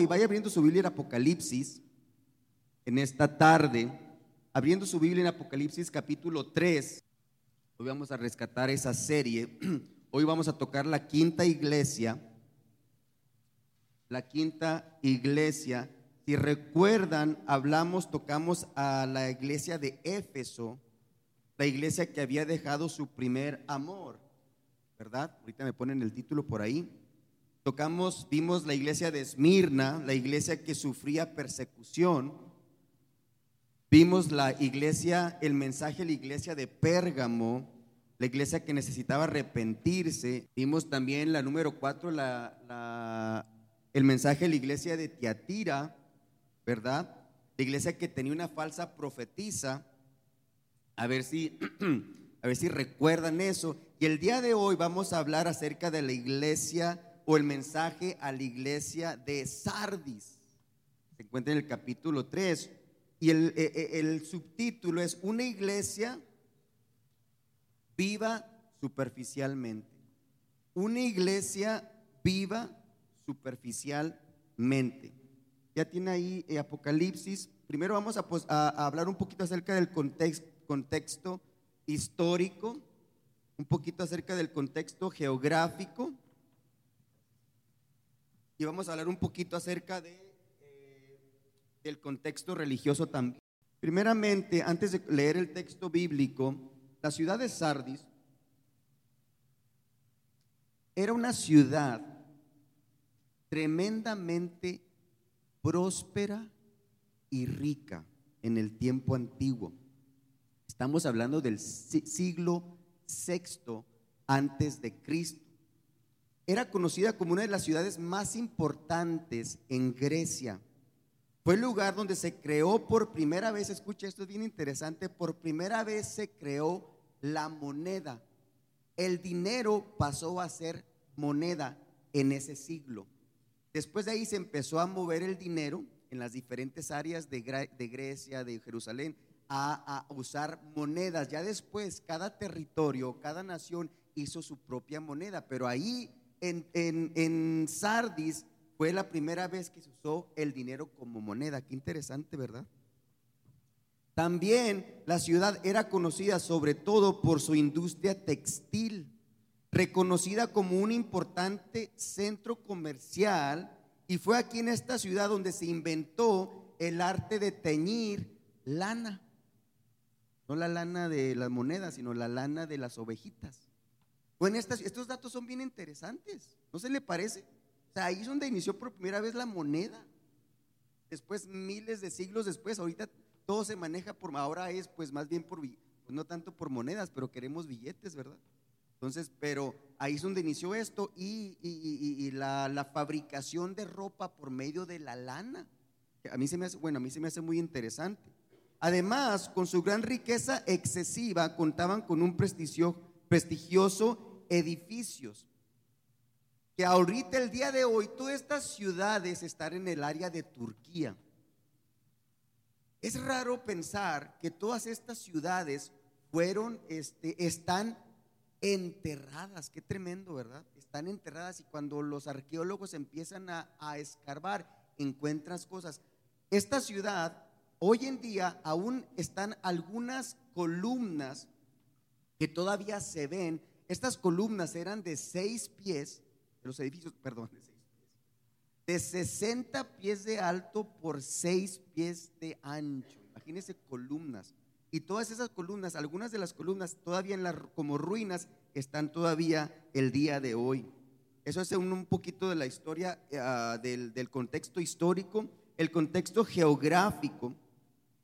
Y vaya abriendo su Biblia en Apocalipsis en esta tarde, abriendo su Biblia en Apocalipsis capítulo 3. Hoy vamos a rescatar esa serie. Hoy vamos a tocar la quinta iglesia. La quinta iglesia. Si recuerdan, hablamos, tocamos a la iglesia de Éfeso, la iglesia que había dejado su primer amor, ¿verdad? Ahorita me ponen el título por ahí. Tocamos, vimos la iglesia de Esmirna, la iglesia que sufría persecución. Vimos la iglesia, el mensaje de la iglesia de Pérgamo, la iglesia que necesitaba arrepentirse. Vimos también la número cuatro, la, el mensaje de la iglesia de Tiatira, ¿verdad? La iglesia que tenía una falsa profetisa. A ver si, a ver si recuerdan eso. Y el día de hoy vamos a hablar acerca de la iglesia o el mensaje a la iglesia de Sardis. Se encuentra en el capítulo 3. Y el, e, e, el, subtítulo es Una iglesia viva superficialmente. Una iglesia viva superficialmente. Ya tiene ahí eh, Apocalipsis. Primero vamos a, a, hablar un poquito acerca del contexto histórico, un poquito acerca del contexto geográfico y vamos a hablar un poquito acerca de, eh, del contexto religioso también. Primeramente, antes de leer el texto bíblico, la ciudad de Sardis era una ciudad tremendamente próspera y rica en el tiempo antiguo. Estamos hablando del siglo VI antes de Cristo era conocida como una de las ciudades más importantes en Grecia. Fue el lugar donde se creó por primera vez, escucha, esto es bien interesante, por primera vez se creó la moneda. El dinero pasó a ser moneda en ese siglo. Después de ahí se empezó a mover el dinero en las diferentes áreas de, Grecia, de Jerusalén, a, a usar monedas. Ya después cada territorio, cada nación hizo su propia moneda, pero ahí en, Sardis fue la primera vez que se usó el dinero como moneda. Qué interesante, ¿verdad? También la ciudad era conocida sobre todo por su industria textil, reconocida como un importante centro comercial y fue aquí en esta ciudad donde se inventó el arte de teñir lana. No la lana de las monedas, sino la lana de las ovejitas. Bueno, estos datos son bien interesantes, ¿no se le parece? O sea, ahí es donde inició por primera vez la moneda. Después, miles de siglos después, ahorita todo se maneja por, ahora es pues más bien por, pues no tanto por monedas, pero queremos billetes, ¿verdad? Entonces, pero ahí es donde inició esto y, la, fabricación de ropa por medio de la lana. A mí se me hace, bueno, a mí se me hace muy interesante. Además, con su gran riqueza excesiva, contaban con un prestigio, prestigioso edificios. Que ahorita, el día de hoy, todas estas ciudades están en el área de Turquía. Es raro pensar que todas estas ciudades fueron, este, están enterradas. Qué tremendo, ¿verdad? Están enterradas y cuando los arqueólogos empiezan a, a escarbar, encuentras cosas. Esta ciudad, hoy en día, aún están algunas columnas que todavía se ven estas columnas eran de seis pies, los edificios, perdón, de seis pies, de 60 pies de alto por seis pies de ancho. Imagínense columnas. Y todas esas columnas, algunas de las columnas todavía en como ruinas, están todavía el día de hoy. Eso es un, poquito de la historia ah, del, del contexto histórico, el contexto geográfico.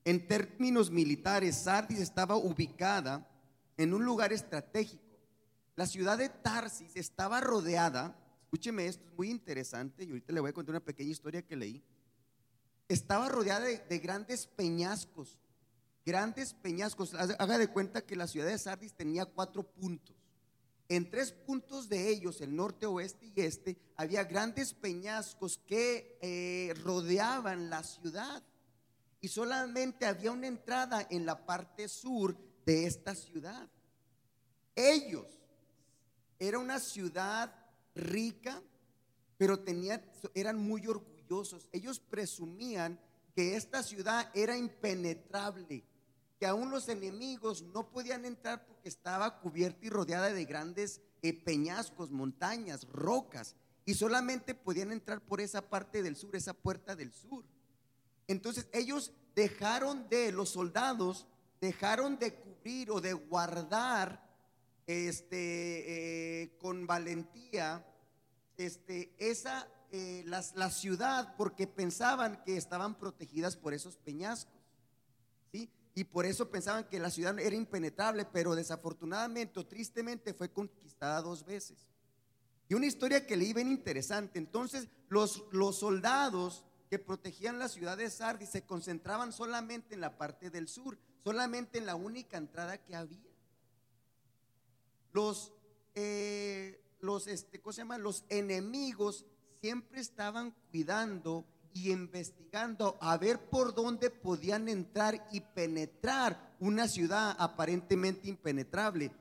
En términos militares, Sardis estaba ubicada en un lugar estratégico la ciudad de Tarsis estaba rodeada, escúcheme esto, es muy interesante, y ahorita le voy a contar una pequeña historia que leí. Estaba rodeada de, grandes peñascos, grandes peñascos. Haga de cuenta que la ciudad de Sardis tenía cuatro puntos. En tres puntos de ellos, el norte, oeste y este, había grandes peñascos que eh, rodeaban la ciudad. Y solamente había una entrada en la parte sur de esta ciudad. Ellos era una ciudad rica, pero eran muy orgullosos orgullosos. Ellos presumían que esta ciudad era impenetrable, que aún los enemigos no podían entrar porque estaba cubierta y rodeada de grandes eh, peñascos, montañas, rocas, y solamente podían entrar por esa parte del sur, esa puerta del sur. Entonces ellos dejaron de, los soldados dejaron de cubrir o de guardar este, eh, con valentía este, esa, eh, la, ciudad porque pensaban que estaban protegidas por esos peñascos. ¿sí? Y por eso pensaban que la ciudad era impenetrable, pero desafortunadamente o tristemente fue conquistada dos veces. Y una historia que leí bien interesante. Entonces, los, los soldados que protegían la ciudad de Sardis se concentraban solamente en la parte del sur, solamente en la única entrada que había. Los, eh, los, este, ¿cómo se llama? Los enemigos siempre estaban cuidando y investigando a ver por dónde podían entrar y penetrar una ciudad aparentemente impenetrable.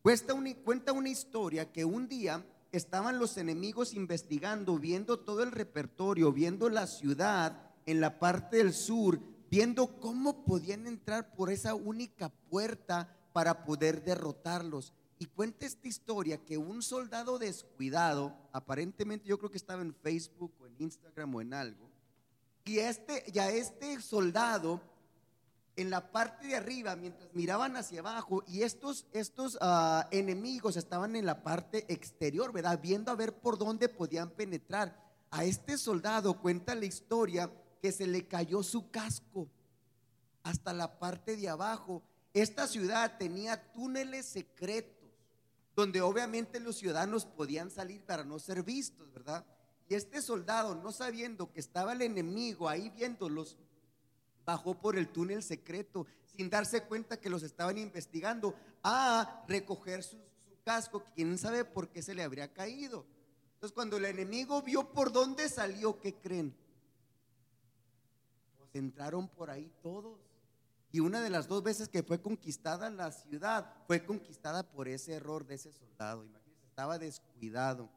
Cuenta una, cuenta una historia que un día estaban los enemigos investigando, viendo todo el repertorio, viendo la ciudad en la parte del sur, viendo cómo podían entrar por esa única puerta para poder derrotarlos. Y cuenta esta historia que un soldado descuidado, aparentemente yo creo que estaba en Facebook o en Instagram o en algo, y este, ya este soldado en la parte de arriba, mientras miraban hacia abajo, y estos, estos ah, enemigos estaban en la parte exterior, ¿verdad? Viendo a ver por dónde podían penetrar. A este soldado cuenta la historia que se le cayó su casco hasta la parte de abajo. Esta ciudad tenía túneles secretos donde obviamente los ciudadanos podían salir para no ser vistos, ¿verdad? Y este soldado, no sabiendo que estaba el enemigo ahí viéndolos, bajó por el túnel secreto sin darse cuenta que los estaban investigando a recoger su, casco, quién sabe por qué se le habría caído. Entonces cuando el enemigo vio por dónde salió, ¿qué creen? Pues entraron por ahí todos. Y una de las dos veces que fue conquistada la ciudad fue conquistada por ese error de ese soldado. Imagínense, estaba descuidado.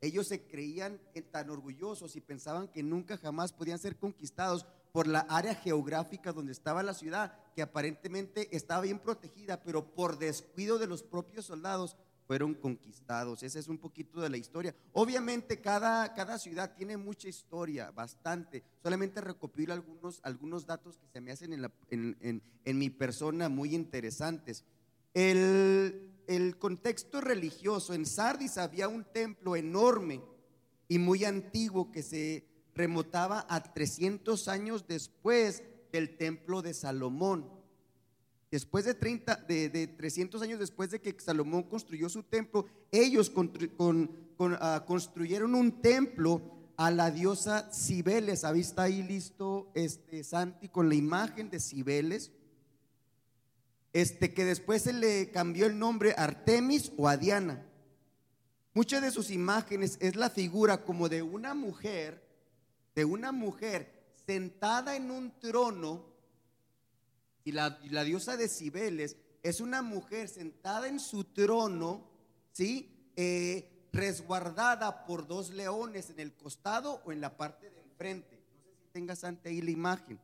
Ellos se creían tan orgullosos y pensaban que nunca jamás podían ser conquistados por la área geográfica donde estaba la ciudad, que aparentemente estaba bien protegida, pero por descuido de los propios soldados fueron conquistados. Esa es un poquito de la historia. Obviamente cada, cada ciudad tiene mucha historia, bastante. Solamente recopilo algunos, algunos datos que se me hacen en, en, mi persona muy interesantes. El, el contexto religioso, en Sardis había un templo enorme y muy antiguo que se remotaba a 300 años después del templo de Salomón. Después de, 30, de, 300 años después de que Salomón construyó su templo, ellos ah, construyeron un templo a la diosa Cibeles. ¿Ha visto ahí listo este Santi con la imagen de Cibeles? Este que después se le cambió el nombre Artemis o a Diana. Muchas de sus imágenes es la figura como de una mujer de una mujer sentada en un trono, y la, diosa de Cibeles es una mujer sentada en su trono, ¿sí? Eh, resguardada por dos leones en el costado o en la parte de enfrente. No sé si tengas ante ahí la imagen.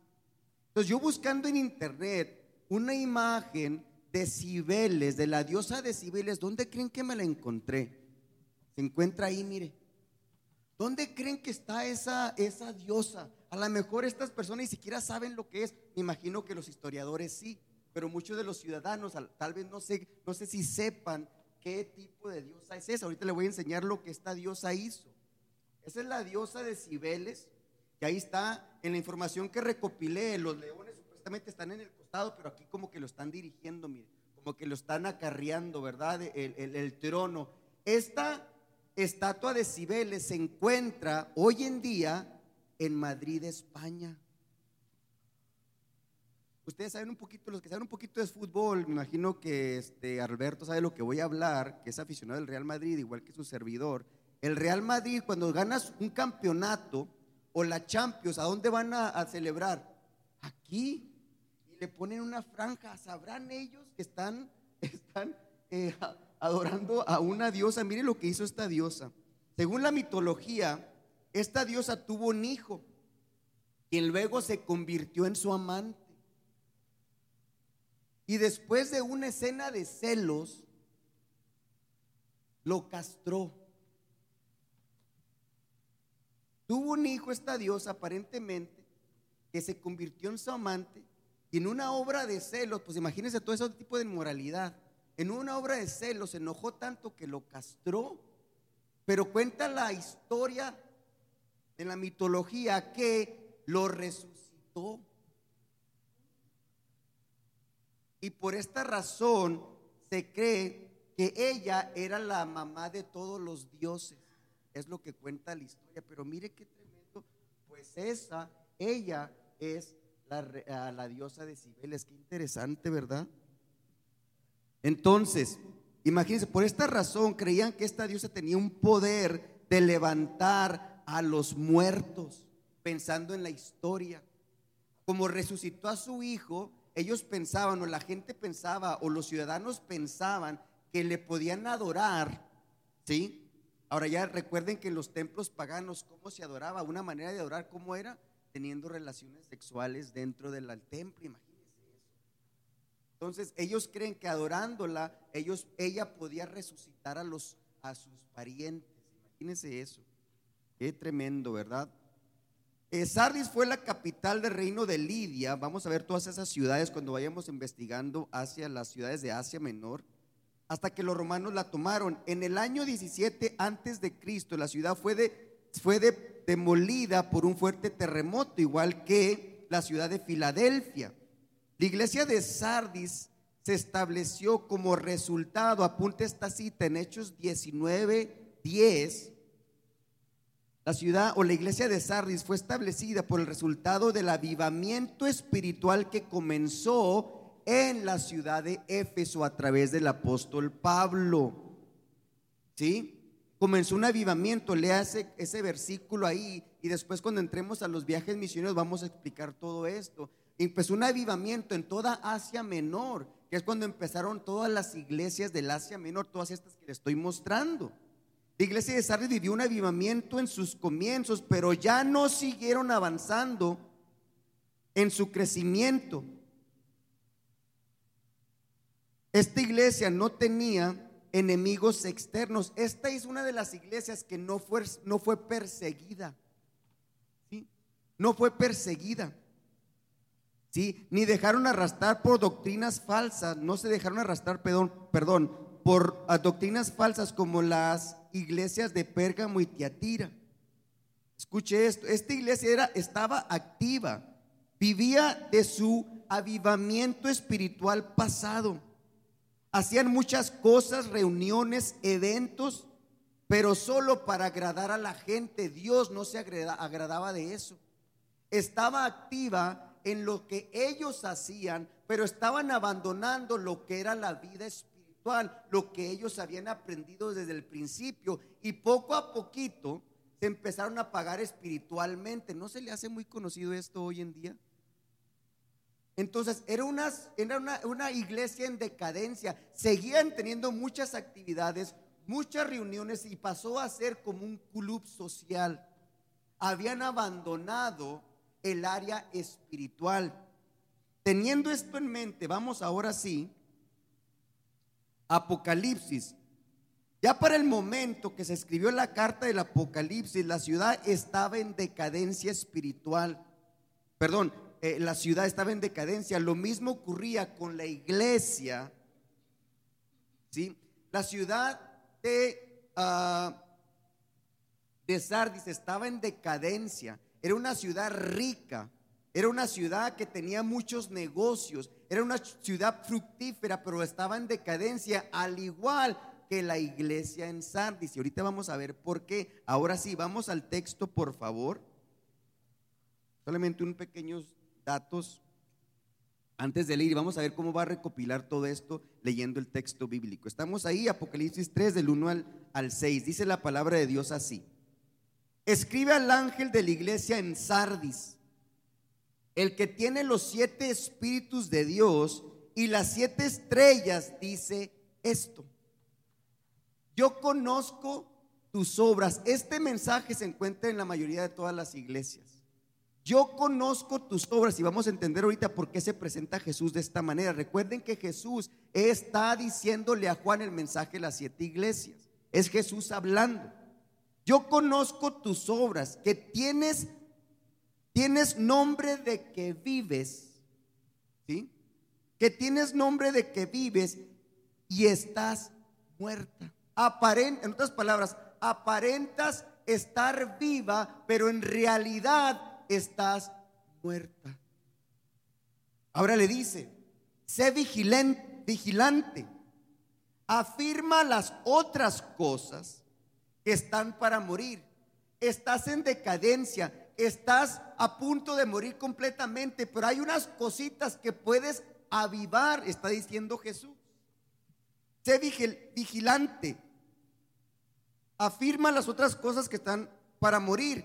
Entonces yo buscando en internet una imagen de Cibeles, de la diosa de Cibeles, ¿dónde creen que me la encontré? Se encuentra ahí, mire, ¿Dónde creen que está esa, esa diosa? A lo mejor estas personas ni siquiera saben lo que es. Me imagino que los historiadores sí, pero muchos de los ciudadanos tal vez no sé, no sé si sepan qué tipo de diosa es esa. Ahorita le voy a enseñar lo que esta diosa hizo. Esa es la diosa de Cibeles, que ahí está en la información que recopilé. Los leones supuestamente están en el costado, pero aquí como que lo están dirigiendo, como que lo están acarreando, ¿verdad? El trono. Esta estatua de Cibeles se encuentra hoy en día en Madrid, España. Ustedes saben un poquito, los que saben un poquito de fútbol, me imagino que este Alberto sabe lo que voy a hablar, que es aficionado del Real Madrid, igual que su servidor. El Real Madrid, cuando ganas un campeonato o la Champions, ¿a dónde van a, celebrar? Aquí. Y le ponen una franja. ¿Sabrán ellos que están, están eh, adorando a una diosa. Mire lo que hizo esta diosa. Según la mitología, esta diosa tuvo un hijo quien luego se convirtió en su amante. Y después de una escena de celos, lo castró. Tuvo un hijo esta diosa aparentemente que se convirtió en su amante y en una obra de celos, pues imagínense todo ese tipo de inmoralidad. En una obra de celos se enojó tanto que lo castró, pero cuenta la historia en la mitología que lo resucitó. Y por esta razón se cree que ella era la mamá de todos los dioses. Es lo que cuenta la historia. Pero mire qué tremendo. Pues esa, ella es la, la diosa de Cibeles. Qué interesante, ¿verdad? Entonces, imagínense, por esta razón creían que esta diosa tenía un poder de levantar a los muertos, pensando en la historia. Como resucitó a su hijo, ellos pensaban, o la gente pensaba, o los ciudadanos pensaban que le podían adorar, ¿sí? Ahora ya recuerden que en los templos paganos, ¿cómo se adoraba? Una manera de adorar, ¿cómo era? Teniendo relaciones sexuales dentro del templo, imagínense eso. Entonces, ellos creen que adorándola, ellos, ella podía resucitar a, los, a sus parientes. Imagínense eso. Qué tremendo, ¿verdad? Sardis fue la capital del reino de Lidia. Vamos a ver todas esas ciudades cuando vayamos investigando hacia las ciudades de Asia Menor, hasta que los romanos la tomaron. En el año 17 antes de Cristo, la ciudad fue, de, fue de, demolida por un fuerte terremoto, igual que la ciudad de Filadelfia. La iglesia de Sardis se estableció como resultado, apunte esta cita en Hechos 19, 10 la ciudad o la iglesia de Sardis fue establecida por el resultado del avivamiento espiritual que comenzó en la ciudad de Éfeso a través del apóstol Pablo. ¿Sí? Comenzó un avivamiento, lea ese, ese versículo ahí y después cuando entremos a los viajes misioneros vamos a explicar todo esto. Empezó un avivamiento en toda Asia Menor, que es cuando empezaron todas las iglesias del Asia Menor, todas estas que les estoy mostrando. La iglesia de Sardis vivió un avivamiento en sus comienzos, pero ya no siguieron avanzando en su crecimiento. Esta iglesia no tenía enemigos externos. Esta es una de las iglesias que no fue, no fue perseguida. ¿sí? No fue perseguida. ¿sí? Ni dejaron arrastrar por doctrinas falsas. No se dejaron arrastrar, perdón, perdón por doctrinas falsas como las iglesias de Pérgamo y Tiatira. Escuche esto, esta iglesia era, estaba activa, vivía de su avivamiento espiritual pasado. Hacían muchas cosas, reuniones, eventos, pero solo para agradar a la gente. Dios no se agradaba de eso. Estaba activa en lo que ellos hacían, pero estaban abandonando lo que era la vida espiritual lo que ellos habían aprendido desde el principio y poco a poquito se empezaron a pagar espiritualmente. ¿No se le hace muy conocido esto hoy en día? Entonces era, una, era una, una iglesia en decadencia, seguían teniendo muchas actividades, muchas reuniones y pasó a ser como un club social. Habían abandonado el área espiritual. Teniendo esto en mente, vamos ahora sí Apocalipsis. Ya para el momento que se escribió la carta del Apocalipsis, la ciudad estaba en decadencia espiritual. Perdón, eh, la ciudad estaba en decadencia. Lo mismo ocurría con la iglesia. ¿sí? La ciudad de, uh, de Sardis estaba en decadencia. Era una ciudad rica. Era una ciudad que tenía muchos negocios, era una ciudad fructífera, pero estaba en decadencia, al igual que la iglesia en Sardis. Y ahorita vamos a ver por qué. Ahora sí, vamos al texto, por favor. Solamente unos pequeños datos antes de leer. Vamos a ver cómo va a recopilar todo esto leyendo el texto bíblico. Estamos ahí, Apocalipsis 3, del 1 al, al 6. Dice la palabra de Dios así. Escribe al ángel de la iglesia en Sardis el que tiene los siete espíritus de Dios y las siete estrellas dice esto. Yo conozco tus obras. Este mensaje se encuentra en la mayoría de todas las iglesias. yo conozco tus obras y vamos a entender ahorita por qué se presenta Jesús de esta manera. Recuerden que Jesús está diciéndole a Juan el mensaje de las siete iglesias. Es Jesús hablando. Yo conozco tus obras, que tienes tienes nombre de que vives, ¿sí? Que tienes nombre de que vives y estás muerta. En otras palabras, aparentas estar viva, pero en realidad estás muerta. Ahora le dice, sé vigilante, vigilante, afirma las otras cosas que están para morir. Estás en decadencia, estás a punto de morir completamente, pero hay unas cositas que puedes avivar, está diciendo Jesús. Sé vigilante. Afirma las otras cosas que están para morir,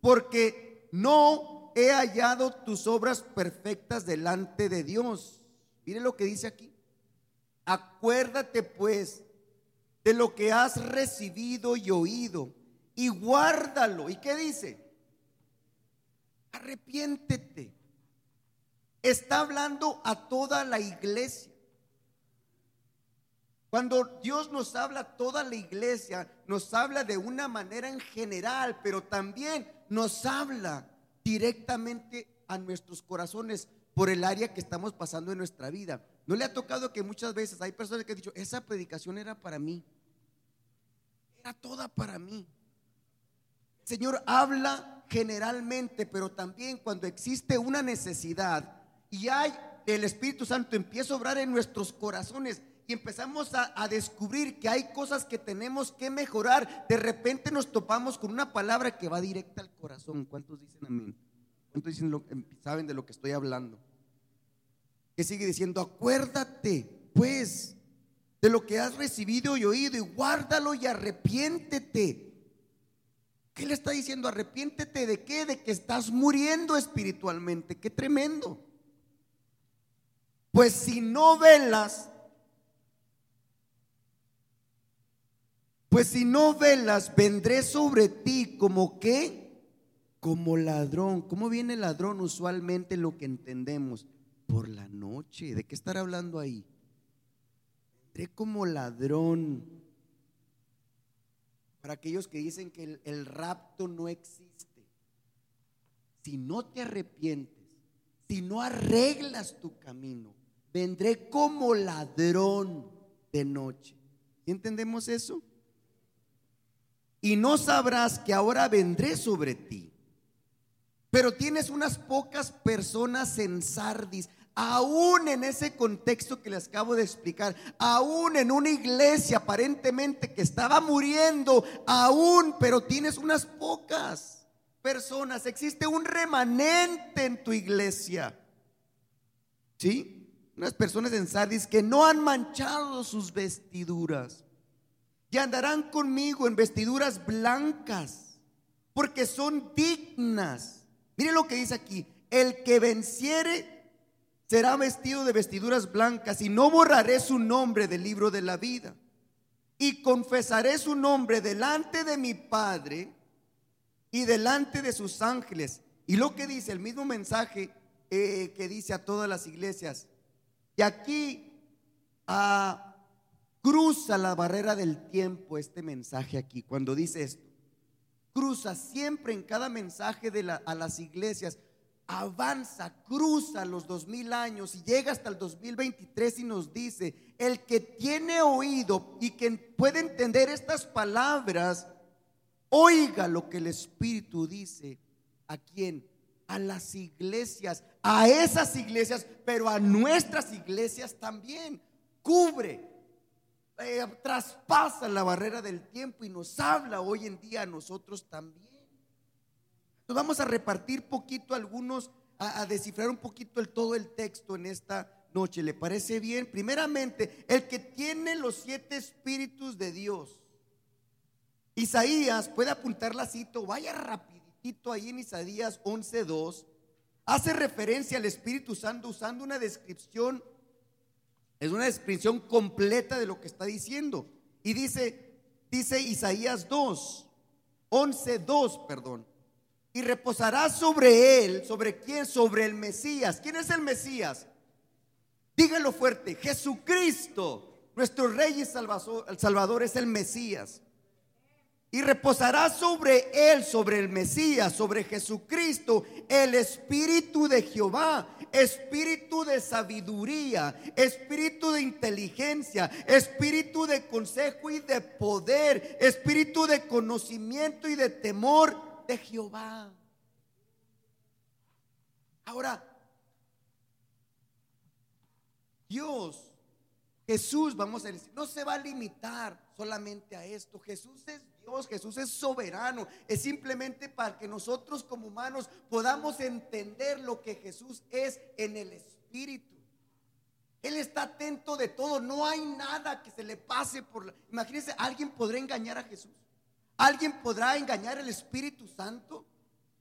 porque no he hallado tus obras perfectas delante de Dios. Mire lo que dice aquí. Acuérdate pues de lo que has recibido y oído y guárdalo. ¿Y qué dice? Arrepiéntete. Está hablando a toda la iglesia. Cuando Dios nos habla a toda la iglesia, nos habla de una manera en general, pero también nos habla directamente a nuestros corazones por el área que estamos pasando en nuestra vida. ¿No le ha tocado que muchas veces hay personas que han dicho, esa predicación era para mí? Era toda para mí. Señor habla generalmente, pero también cuando existe una necesidad y hay el Espíritu Santo empieza a obrar en nuestros corazones y empezamos a, descubrir que hay cosas que tenemos que mejorar, de repente nos topamos con una palabra que va directa al corazón. ¿Cuántos dicen amén? ¿Cuántos dicen lo, saben de lo que estoy hablando? Que sigue diciendo, acuérdate pues de lo que has recibido y oído y guárdalo y arrepiéntete. ¿Qué le está diciendo? Arrepiéntete de qué? De que estás muriendo espiritualmente. Qué tremendo. Pues si no velas, pues si no velas, vendré sobre ti como qué? Como ladrón. ¿Cómo viene el ladrón usualmente lo que entendemos? Por la noche. ¿De qué estar hablando ahí? Vendré como ladrón para aquellos que dicen que el, el, rapto no existe. Si no te arrepientes, si no arreglas tu camino, vendré como ladrón de noche. ¿Entendemos eso? Y no sabrás que ahora vendré sobre ti. Pero tienes unas pocas personas en Sardis aún en ese contexto que les acabo de explicar, aún en una iglesia aparentemente que estaba muriendo, aún, pero tienes unas pocas personas, existe un remanente en tu iglesia. ¿Sí? Unas personas en Sardis que no han manchado sus vestiduras y andarán conmigo en vestiduras blancas, porque son dignas. Mire lo que dice aquí, el que venciere será vestido de vestiduras blancas y no borraré su nombre del libro de la vida. Y confesaré su nombre delante de mi Padre y delante de sus ángeles. Y lo que dice el mismo mensaje eh, que dice a todas las iglesias. Y aquí ah, cruza la barrera del tiempo este mensaje aquí, cuando dice esto. Cruza siempre en cada mensaje a las iglesias avanza, cruza los dos mil años y llega hasta el 2023 y nos dice, el que tiene oído y que puede entender estas palabras, oiga lo que el Espíritu dice. ¿A quién? A las iglesias, a esas iglesias, pero a nuestras iglesias también. Cubre, eh, traspasa la barrera del tiempo y nos habla hoy en día a nosotros también vamos a repartir poquito algunos, a, descifrar un poquito el todo el texto en esta noche. ¿Le parece bien? Primeramente, el que tiene los siete espíritus de Dios. Isaías, puede apuntar la cita, vaya rapidito ahí en Isaías 11.2, hace referencia al Espíritu Santo usando una descripción, es una descripción completa de lo que está diciendo. Y dice, dice Isaías 2, 11.2, perdón. Y reposará sobre él, ¿sobre quién? Sobre el Mesías. ¿Quién es el Mesías? Díganlo fuerte, Jesucristo, nuestro Rey y Salvador, el Salvador es el Mesías. Y reposará sobre él, sobre el Mesías, sobre Jesucristo, el Espíritu de Jehová, espíritu de sabiduría, espíritu de inteligencia, espíritu de consejo y de poder, espíritu de conocimiento y de temor de Jehová. Ahora, Dios, Jesús, vamos a decir, no se va a limitar solamente a esto. Jesús es Dios, Jesús es soberano. Es simplemente para que nosotros como humanos podamos entender lo que Jesús es en el Espíritu. Él está atento de todo. No hay nada que se le pase por la... Imagínense, ¿alguien podrá engañar a Jesús? ¿Alguien podrá engañar al Espíritu Santo?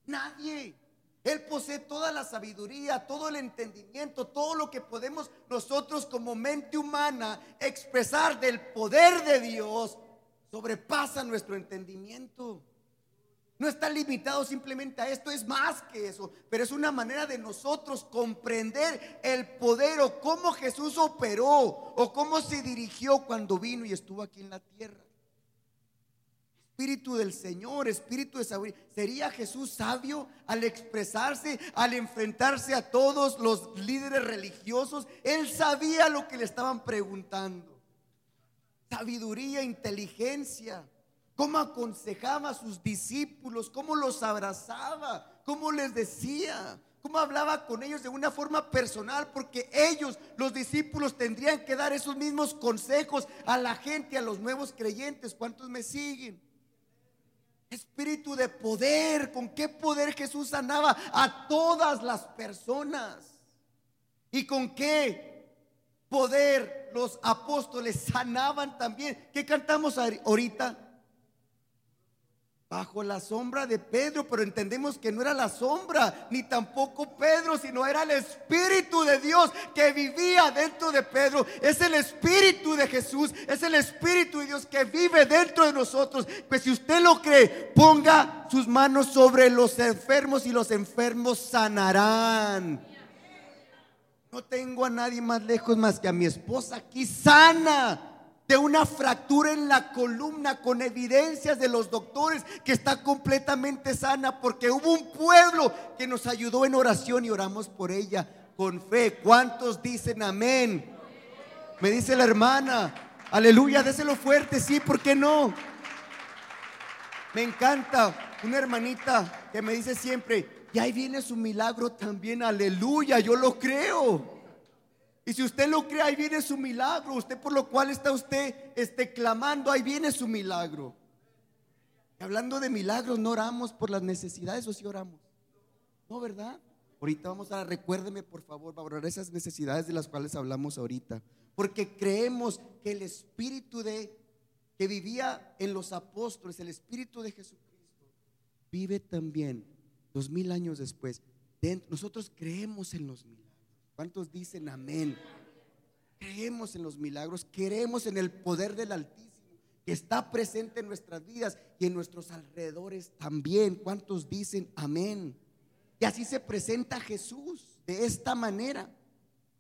Nadie. Él posee toda la sabiduría, todo el entendimiento, todo lo que podemos nosotros como mente humana expresar del poder de Dios sobrepasa nuestro entendimiento. No está limitado simplemente a esto, es más que eso, pero es una manera de nosotros comprender el poder o cómo Jesús operó o cómo se dirigió cuando vino y estuvo aquí en la tierra. Espíritu del Señor, Espíritu de sabiduría. ¿Sería Jesús sabio al expresarse, al enfrentarse a todos los líderes religiosos? Él sabía lo que le estaban preguntando. Sabiduría, inteligencia. Cómo aconsejaba a sus discípulos, cómo los abrazaba, cómo les decía, cómo hablaba con ellos de una forma personal, porque ellos, los discípulos, tendrían que dar esos mismos consejos a la gente, a los nuevos creyentes. ¿Cuántos me siguen? Espíritu de poder. ¿Con qué poder Jesús sanaba a todas las personas? ¿Y con qué poder los apóstoles sanaban también? ¿Qué cantamos ahorita? Bajo la sombra de Pedro, pero entendemos que no era la sombra, ni tampoco Pedro, sino era el Espíritu de Dios que vivía dentro de Pedro. Es el Espíritu de Jesús, es el Espíritu de Dios que vive dentro de nosotros. Pues si usted lo cree, ponga sus manos sobre los enfermos y los enfermos sanarán. No tengo a nadie más lejos más que a mi esposa aquí sana de una fractura en la columna con evidencias de los doctores que está completamente sana porque hubo un pueblo que nos ayudó en oración y oramos por ella con fe. ¿Cuántos dicen amén? Me dice la hermana, aleluya, déselo fuerte, sí, ¿por qué no? Me encanta una hermanita que me dice siempre, y ahí viene su milagro también, aleluya, yo lo creo. Y si usted lo cree, ahí viene su milagro. Usted por lo cual está usted este, clamando, ahí viene su milagro. hablando de milagros, no oramos por las necesidades o si oramos. No, ¿verdad? Ahorita vamos a, recuérdeme por favor, valorar esas necesidades de las cuales hablamos ahorita. Porque creemos que el espíritu de que vivía en los apóstoles, el espíritu de Jesucristo, vive también dos mil años después. Nosotros creemos en los milagros. ¿Cuántos dicen amén? Creemos en los milagros, creemos en el poder del Altísimo que está presente en nuestras vidas y en nuestros alrededores también. ¿Cuántos dicen amén? Y así se presenta Jesús de esta manera,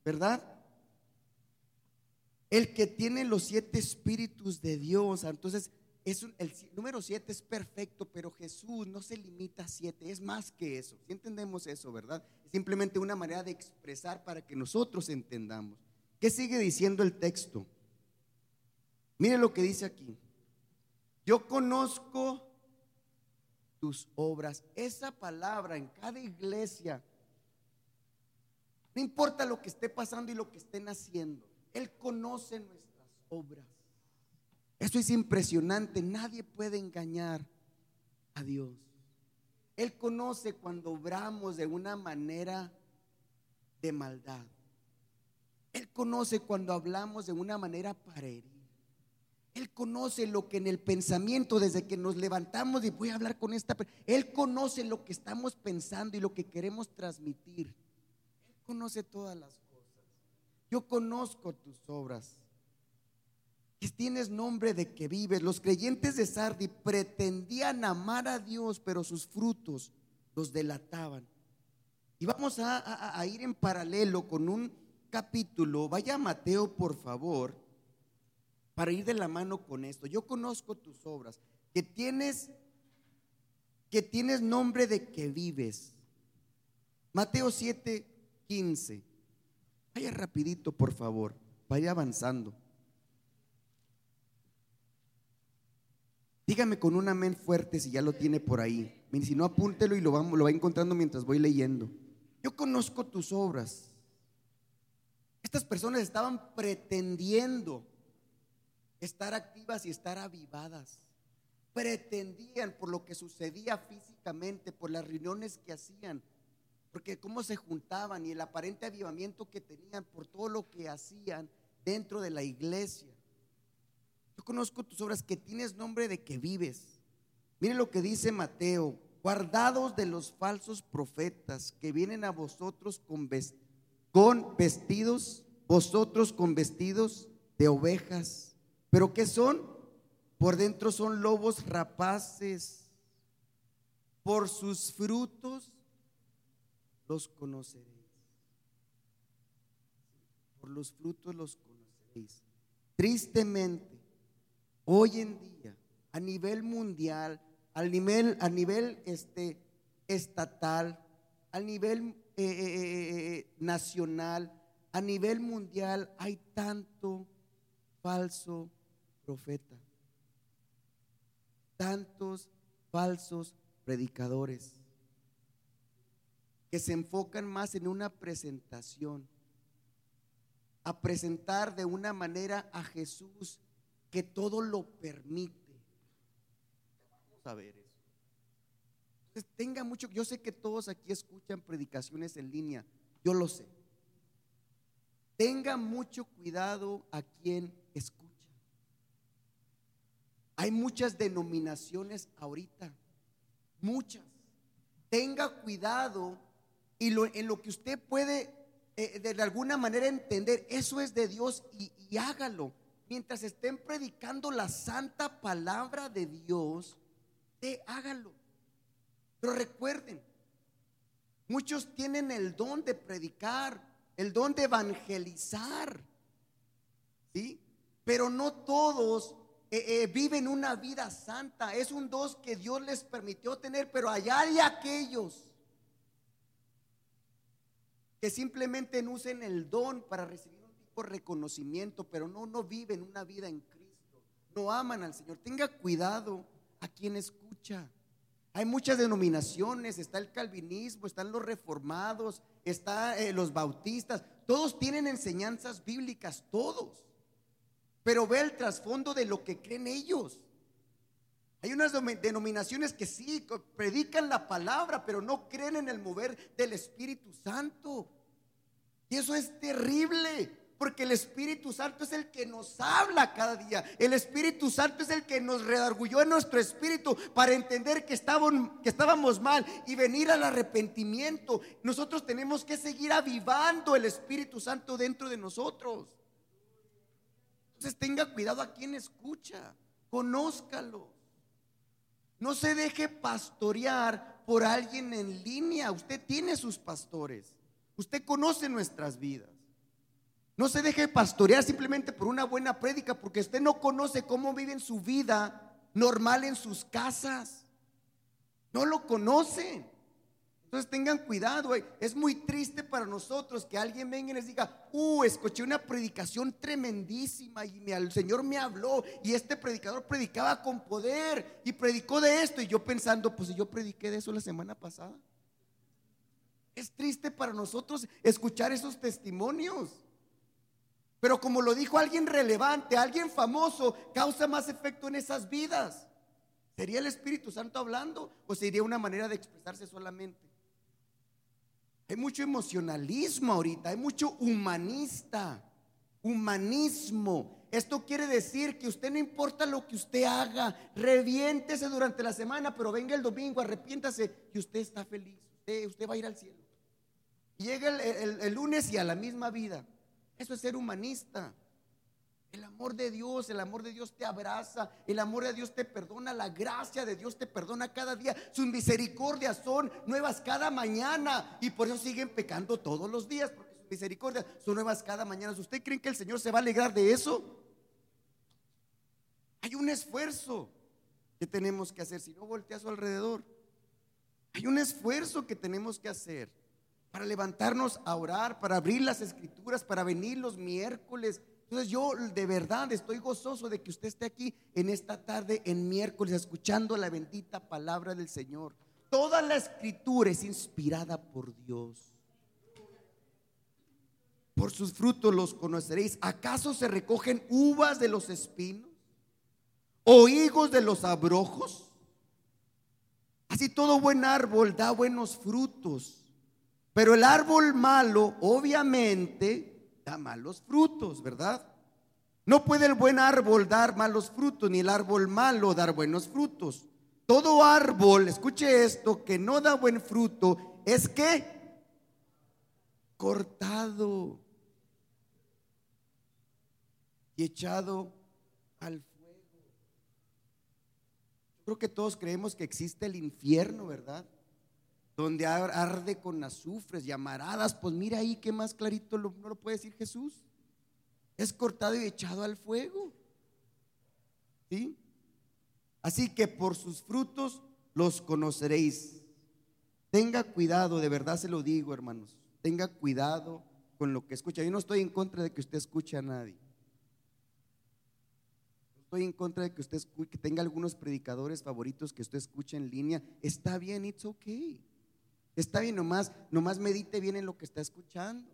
¿verdad? El que tiene los siete espíritus de Dios. Entonces, es el número siete es perfecto, pero Jesús no se limita a siete, es más que eso. Si entendemos eso, ¿verdad? Es simplemente una manera de expresar para que nosotros entendamos. ¿Qué sigue diciendo el texto? Mire lo que dice aquí. Yo conozco tus obras. Esa palabra en cada iglesia, no importa lo que esté pasando y lo que estén haciendo, Él conoce nuestras obras. Esto es impresionante. Nadie puede engañar a Dios. Él conoce cuando obramos de una manera de maldad. Él conoce cuando hablamos de una manera para herir. Él conoce lo que en el pensamiento, desde que nos levantamos y voy a hablar con esta Él conoce lo que estamos pensando y lo que queremos transmitir. Él conoce todas las cosas. Yo conozco tus obras tienes nombre de que vives. Los creyentes de Sardi pretendían amar a Dios, pero sus frutos los delataban. Y vamos a, ir en paralelo con un capítulo. Vaya Mateo, por favor, para ir de la mano con esto. Yo conozco tus obras, que tienes, que tienes nombre de que vives. Mateo 7, 15. Vaya rapidito, por favor. Vaya avanzando. Dígame con un amén fuerte si ya lo tiene por ahí. Si no, apúntelo y lo va, lo va encontrando mientras voy leyendo. Yo conozco tus obras. Estas personas estaban pretendiendo estar activas y estar avivadas. Pretendían por lo que sucedía físicamente, por las reuniones que hacían, porque cómo se juntaban y el aparente avivamiento que tenían por todo lo que hacían dentro de la iglesia. Conozco tus obras que tienes nombre de que vives. Miren lo que dice Mateo, guardados de los falsos profetas que vienen a vosotros con, con vestidos, vosotros con vestidos de ovejas. Pero ¿qué son? Por dentro son lobos rapaces. Por sus frutos los conoceréis. Por los frutos los conoceréis. Tristemente, hoy en día, a nivel mundial, al nivel, a nivel este, estatal, a nivel eh, eh, eh, nacional, a nivel mundial, hay tanto falso profeta, tantos falsos predicadores que se enfocan más en una presentación, a presentar de una manera a Jesús que todo lo permite. Vamos a ver eso. Entonces, tenga mucho, yo sé que todos aquí escuchan predicaciones en línea, yo lo sé. Tenga mucho cuidado a quien escucha. Hay muchas denominaciones ahorita, muchas. Tenga cuidado y en lo que usted puede eh, de alguna manera entender, eso es de Dios y, hágalo. Mientras estén predicando la santa palabra de Dios, de hágalo. Pero recuerden, muchos tienen el don de predicar, el don de evangelizar, ¿sí? Pero no todos eh, eh, viven una vida santa. Es un don que Dios les permitió tener, pero allá hay aquellos que simplemente no usen el don para recibir de reconocimiento, pero no, no viven una vida en Cristo, no aman al Señor. Tenga cuidado a quien escucha. Hay muchas denominaciones, está el calvinismo, están los reformados, están eh, los bautistas, todos tienen enseñanzas bíblicas, todos. Pero ve el trasfondo de lo que creen ellos. Hay unas denominaciones que sí predican la palabra, pero no creen en el mover del Espíritu Santo. Y eso es terrible, porque el Espíritu Santo es el que nos habla cada día. El Espíritu Santo es el que nos redargulló en nuestro espíritu para entender que estábamos, que estábamos mal y venir al arrepentimiento. Nosotros tenemos que seguir avivando el Espíritu Santo dentro de nosotros. Entonces tenga cuidado a quien escucha, conózcalo. No se deje pastorear por alguien en línea. Usted tiene sus pastores. Usted conoce nuestras vidas. No se deje pastorear simplemente por una buena prédica, porque usted no conoce cómo viven su vida normal en sus casas. No lo conocen. Entonces tengan cuidado, es muy triste para nosotros que alguien venga y les diga, uh, escuché una predicación tremendísima y el Señor me habló y este predicador predicaba con poder y predicó de esto y yo pensando, pues yo prediqué de eso la semana pasada. Es triste para nosotros escuchar esos testimonios. Pero como lo dijo alguien relevante, alguien famoso, causa más efecto en esas vidas. ¿Sería el Espíritu Santo hablando o sería una manera de expresarse solamente? Hay mucho emocionalismo ahorita, hay mucho humanista, humanismo. Esto quiere decir que usted no importa lo que usted haga, reviéntese durante la semana, pero venga el domingo, arrepiéntase y usted está feliz. Usted, va a ir al cielo. llega el lunes y a la misma vida. Eso es ser humanista. El amor de Dios, el amor de Dios te abraza, el amor de Dios te perdona, la gracia de Dios te perdona cada día. Sus misericordias son nuevas cada mañana y por eso siguen pecando todos los días, porque sus misericordias son nuevas cada mañana. ¿Usted cree que el Señor se va a alegrar de eso? Hay un esfuerzo que tenemos que hacer, si no voltea a su alrededor. Hay un esfuerzo que tenemos que hacer para levantarnos a orar, para abrir las escrituras, para venir los miércoles entonces yo de verdad estoy gozoso de que usted esté aquí en esta tarde, en miércoles, escuchando la bendita palabra del Señor. Toda la escritura es inspirada por Dios. Por sus frutos los conoceréis. ¿Acaso se recogen uvas de los espinos? ¿O higos de los abrojos? Así todo buen árbol da buenos frutos. Pero el árbol malo, obviamente, da malos frutos, ¿verdad? No puede el buen árbol dar malos frutos, ni el árbol malo dar buenos frutos. Todo árbol, escuche esto, que no da buen fruto, es que cortado y echado al fuego. Creo que todos creemos que existe el infierno, ¿verdad? Donde arde con azufres y amaradas, pues mira ahí que más clarito no lo puede decir Jesús. Es cortado y echado al fuego. ¿Sí? Así que por sus frutos los conoceréis. Tenga cuidado, de verdad se lo digo, hermanos. Tenga cuidado con lo que escucha. Yo no estoy en contra de que usted escuche a nadie. Estoy en contra de que usted escuche, que tenga algunos predicadores favoritos que usted escuche en línea. Está bien, it's okay. Está bien, nomás, nomás medite bien en lo que está escuchando.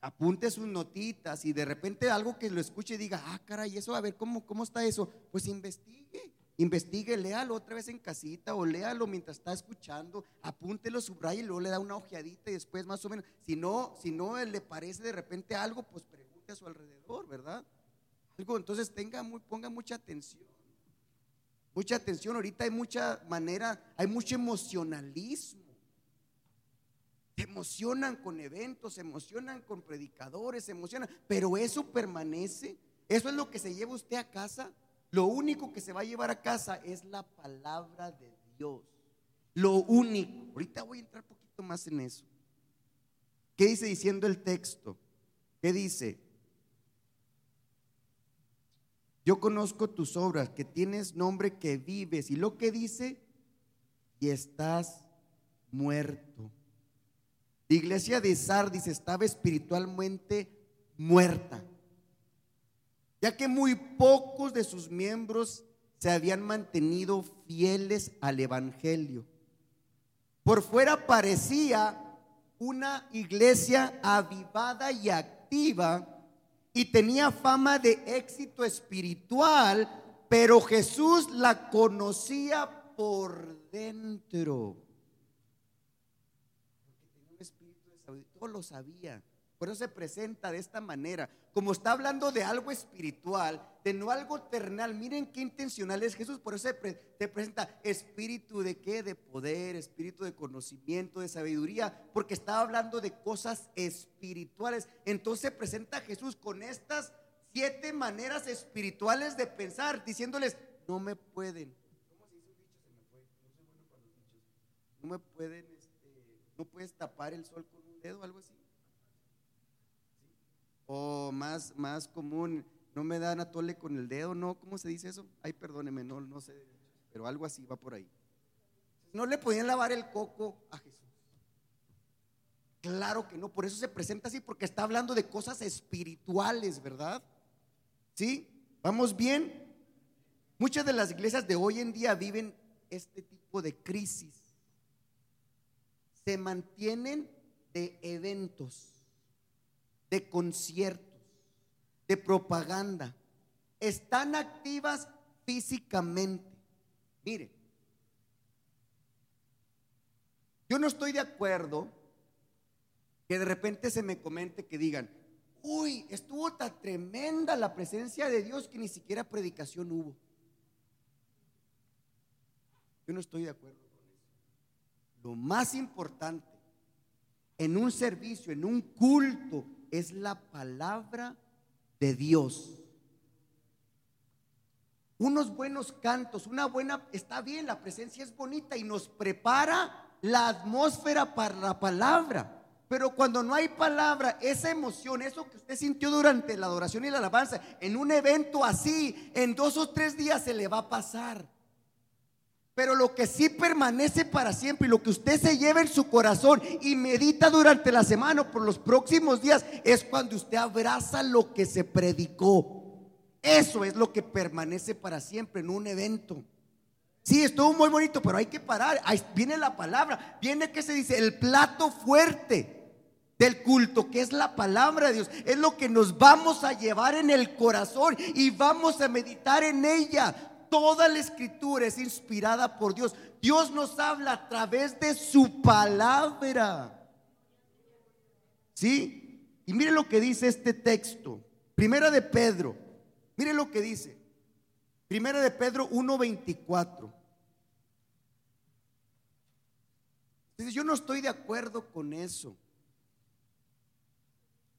Apunte sus notitas y de repente algo que lo escuche diga, ah, caray, eso, a ver, ¿cómo, cómo está eso? Pues investigue, investigue, léalo otra vez en casita o léalo mientras está escuchando, apúntelo, subraye y luego le da una ojeadita y después más o menos, si no, si no le parece de repente algo, pues pregunte a su alrededor, ¿verdad? Algo, entonces tenga muy, ponga mucha atención. Mucha atención, ahorita hay mucha manera, hay mucho emocionalismo se emocionan con eventos, se emocionan con predicadores, se emocionan, pero eso permanece. Eso es lo que se lleva usted a casa. Lo único que se va a llevar a casa es la palabra de Dios. Lo único. Ahorita voy a entrar un poquito más en eso. ¿Qué dice diciendo el texto? ¿Qué dice? Yo conozco tus obras, que tienes nombre, que vives. Y lo que dice, y estás muerto. La iglesia de Sardis estaba espiritualmente muerta, ya que muy pocos de sus miembros se habían mantenido fieles al Evangelio. Por fuera parecía una iglesia avivada y activa y tenía fama de éxito espiritual, pero Jesús la conocía por dentro. Lo sabía. Por eso se presenta de esta manera. Como está hablando de algo espiritual, de no algo terrenal. Miren qué intencional es Jesús. Por eso se, presenta espíritu de qué? De poder, espíritu de conocimiento, de sabiduría. Porque estaba hablando de cosas espirituales. Entonces se presenta Jesús con estas siete maneras espirituales de pensar, diciéndoles, no me pueden. No me pueden, este, no puedes tapar el sol con dedo, algo así. O más, más común, no me dan atole con el dedo, no, ¿cómo se dice eso? Ay, perdóneme, no, no sé, pero algo así va por ahí. No le podían lavar el coco a Jesús. Claro que no, por eso se presenta así, porque está hablando de cosas espirituales, ¿verdad? ¿Sí? ¿Vamos bien? Muchas de las iglesias de hoy en día viven este tipo de crisis. Se mantienen de eventos, de conciertos, de propaganda. Están activas físicamente. Mire, yo no estoy de acuerdo que de repente se me comente que digan, uy, estuvo tan tremenda la presencia de Dios que ni siquiera predicación hubo. Yo no estoy de acuerdo con eso. Lo más importante en un servicio, en un culto, es la palabra de Dios. unos buenos cantos, una buena, está bien, la presencia es bonita y nos prepara la atmósfera para la palabra. Pero cuando no hay palabra, esa emoción, eso que usted sintió durante la adoración y la alabanza, en un evento así, en dos o tres días se le va a pasar. Pero lo que sí permanece para siempre y lo que usted se lleva en su corazón y medita durante la semana o por los próximos días es cuando usted abraza lo que se predicó. Eso es lo que permanece para siempre en un evento. Sí, estuvo muy bonito, pero hay que parar. Ahí viene la palabra, viene que se dice el plato fuerte del culto, que es la palabra de Dios. Es lo que nos vamos a llevar en el corazón y vamos a meditar en ella. Toda la escritura es inspirada por Dios. Dios nos habla a través de su palabra. ¿Sí? Y mire lo que dice este texto. Primera de Pedro. Mire lo que dice. Primera de Pedro 1:24. Dice, yo no estoy de acuerdo con eso.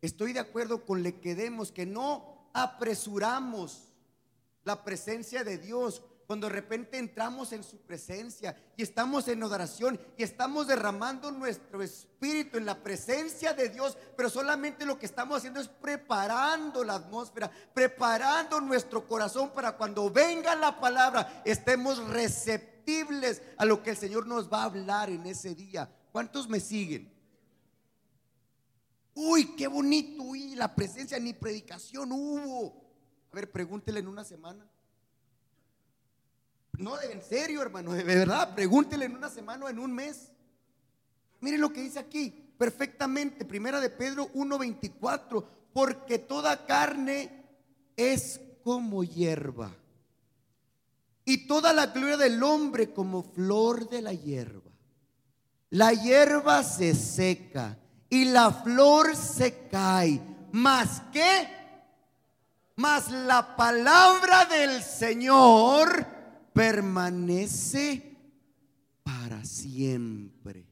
Estoy de acuerdo con le que demos, que no apresuramos la presencia de Dios. Cuando de repente entramos en su presencia y estamos en adoración y estamos derramando nuestro espíritu en la presencia de Dios, pero solamente lo que estamos haciendo es preparando la atmósfera, preparando nuestro corazón para cuando venga la palabra estemos receptibles a lo que el Señor nos va a hablar en ese día. ¿Cuántos me siguen? Uy, qué bonito, uy, la presencia ni predicación hubo. Ver, pregúntele en una semana. No, en serio, hermano, de verdad, pregúntele en una semana o en un mes. Miren lo que dice aquí, perfectamente, primera de Pedro 1:24, porque toda carne es como hierba y toda la gloria del hombre como flor de la hierba. La hierba se seca y la flor se cae, más que mas la palabra del Señor permanece para siempre.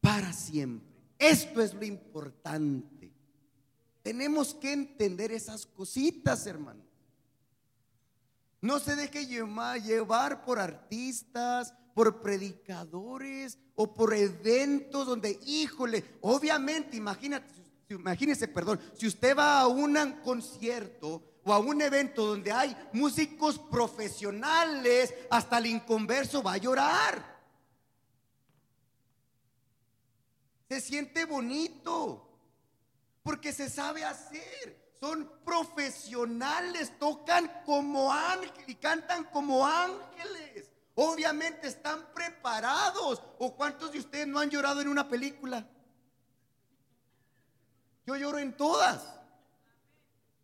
Para siempre. Esto es lo importante. Tenemos que entender esas cositas, hermano. No se deje llevar por artistas, por predicadores o por eventos donde, híjole, obviamente, imagínate, imagínese, perdón, si usted va a un concierto o a un evento donde hay músicos profesionales, hasta el inconverso va a llorar. Se siente bonito porque se sabe hacer. Son profesionales, tocan como ángeles y cantan como ángeles. Obviamente están preparados. ¿O cuántos de ustedes no han llorado en una película? Yo lloro en todas.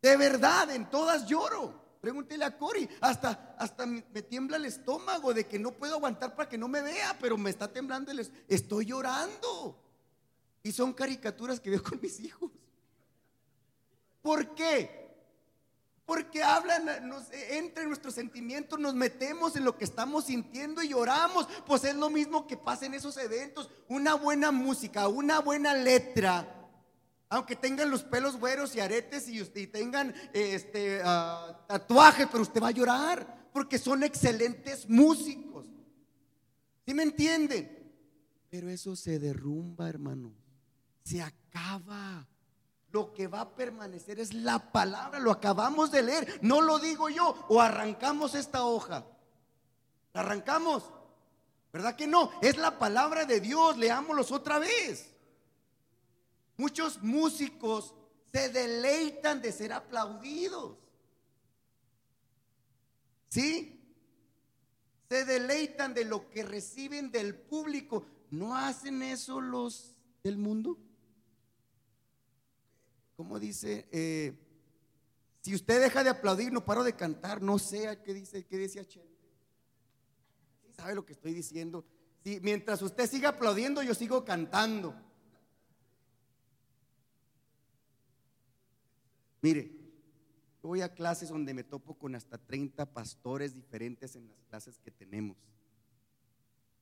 De verdad, en todas lloro. Pregúntele a Cori. Hasta, hasta me, tiembla el estómago de que no puedo aguantar para que no me vea, pero me está temblando el Estoy llorando. Y son caricaturas que veo con mis hijos. ¿Por qué? Porque hablan, nos, entre nuestros sentimientos, nos metemos en lo que estamos sintiendo y lloramos. Pues es lo mismo que pasa en esos eventos. Una buena música, una buena letra aunque tengan los pelos güeros y aretes y, usted, tengan este, ah, tatuajes, pero usted va a llorar porque son excelentes músicos. ¿Sí me entienden? Pero eso se derrumba, hermano. Se acaba. Lo que va a permanecer es la palabra. Lo acabamos de leer. No lo digo yo. O arrancamos esta hoja. ¿La arrancamos? ¿Verdad que no? Es la palabra de Dios. Leámoslos otra vez. Muchos músicos se deleitan de ser aplaudidos. ¿Sí? Se deleitan de lo que reciben del público. ¿No hacen eso los del mundo? Como dice, eh, si usted deja de aplaudir, no paro de cantar, no sé qué dice, qué decía Chente. ¿Sabe lo que estoy diciendo? Si, mientras usted siga aplaudiendo, yo sigo cantando. Mire, voy a clases donde me topo con hasta 30 pastores diferentes en las clases que tenemos.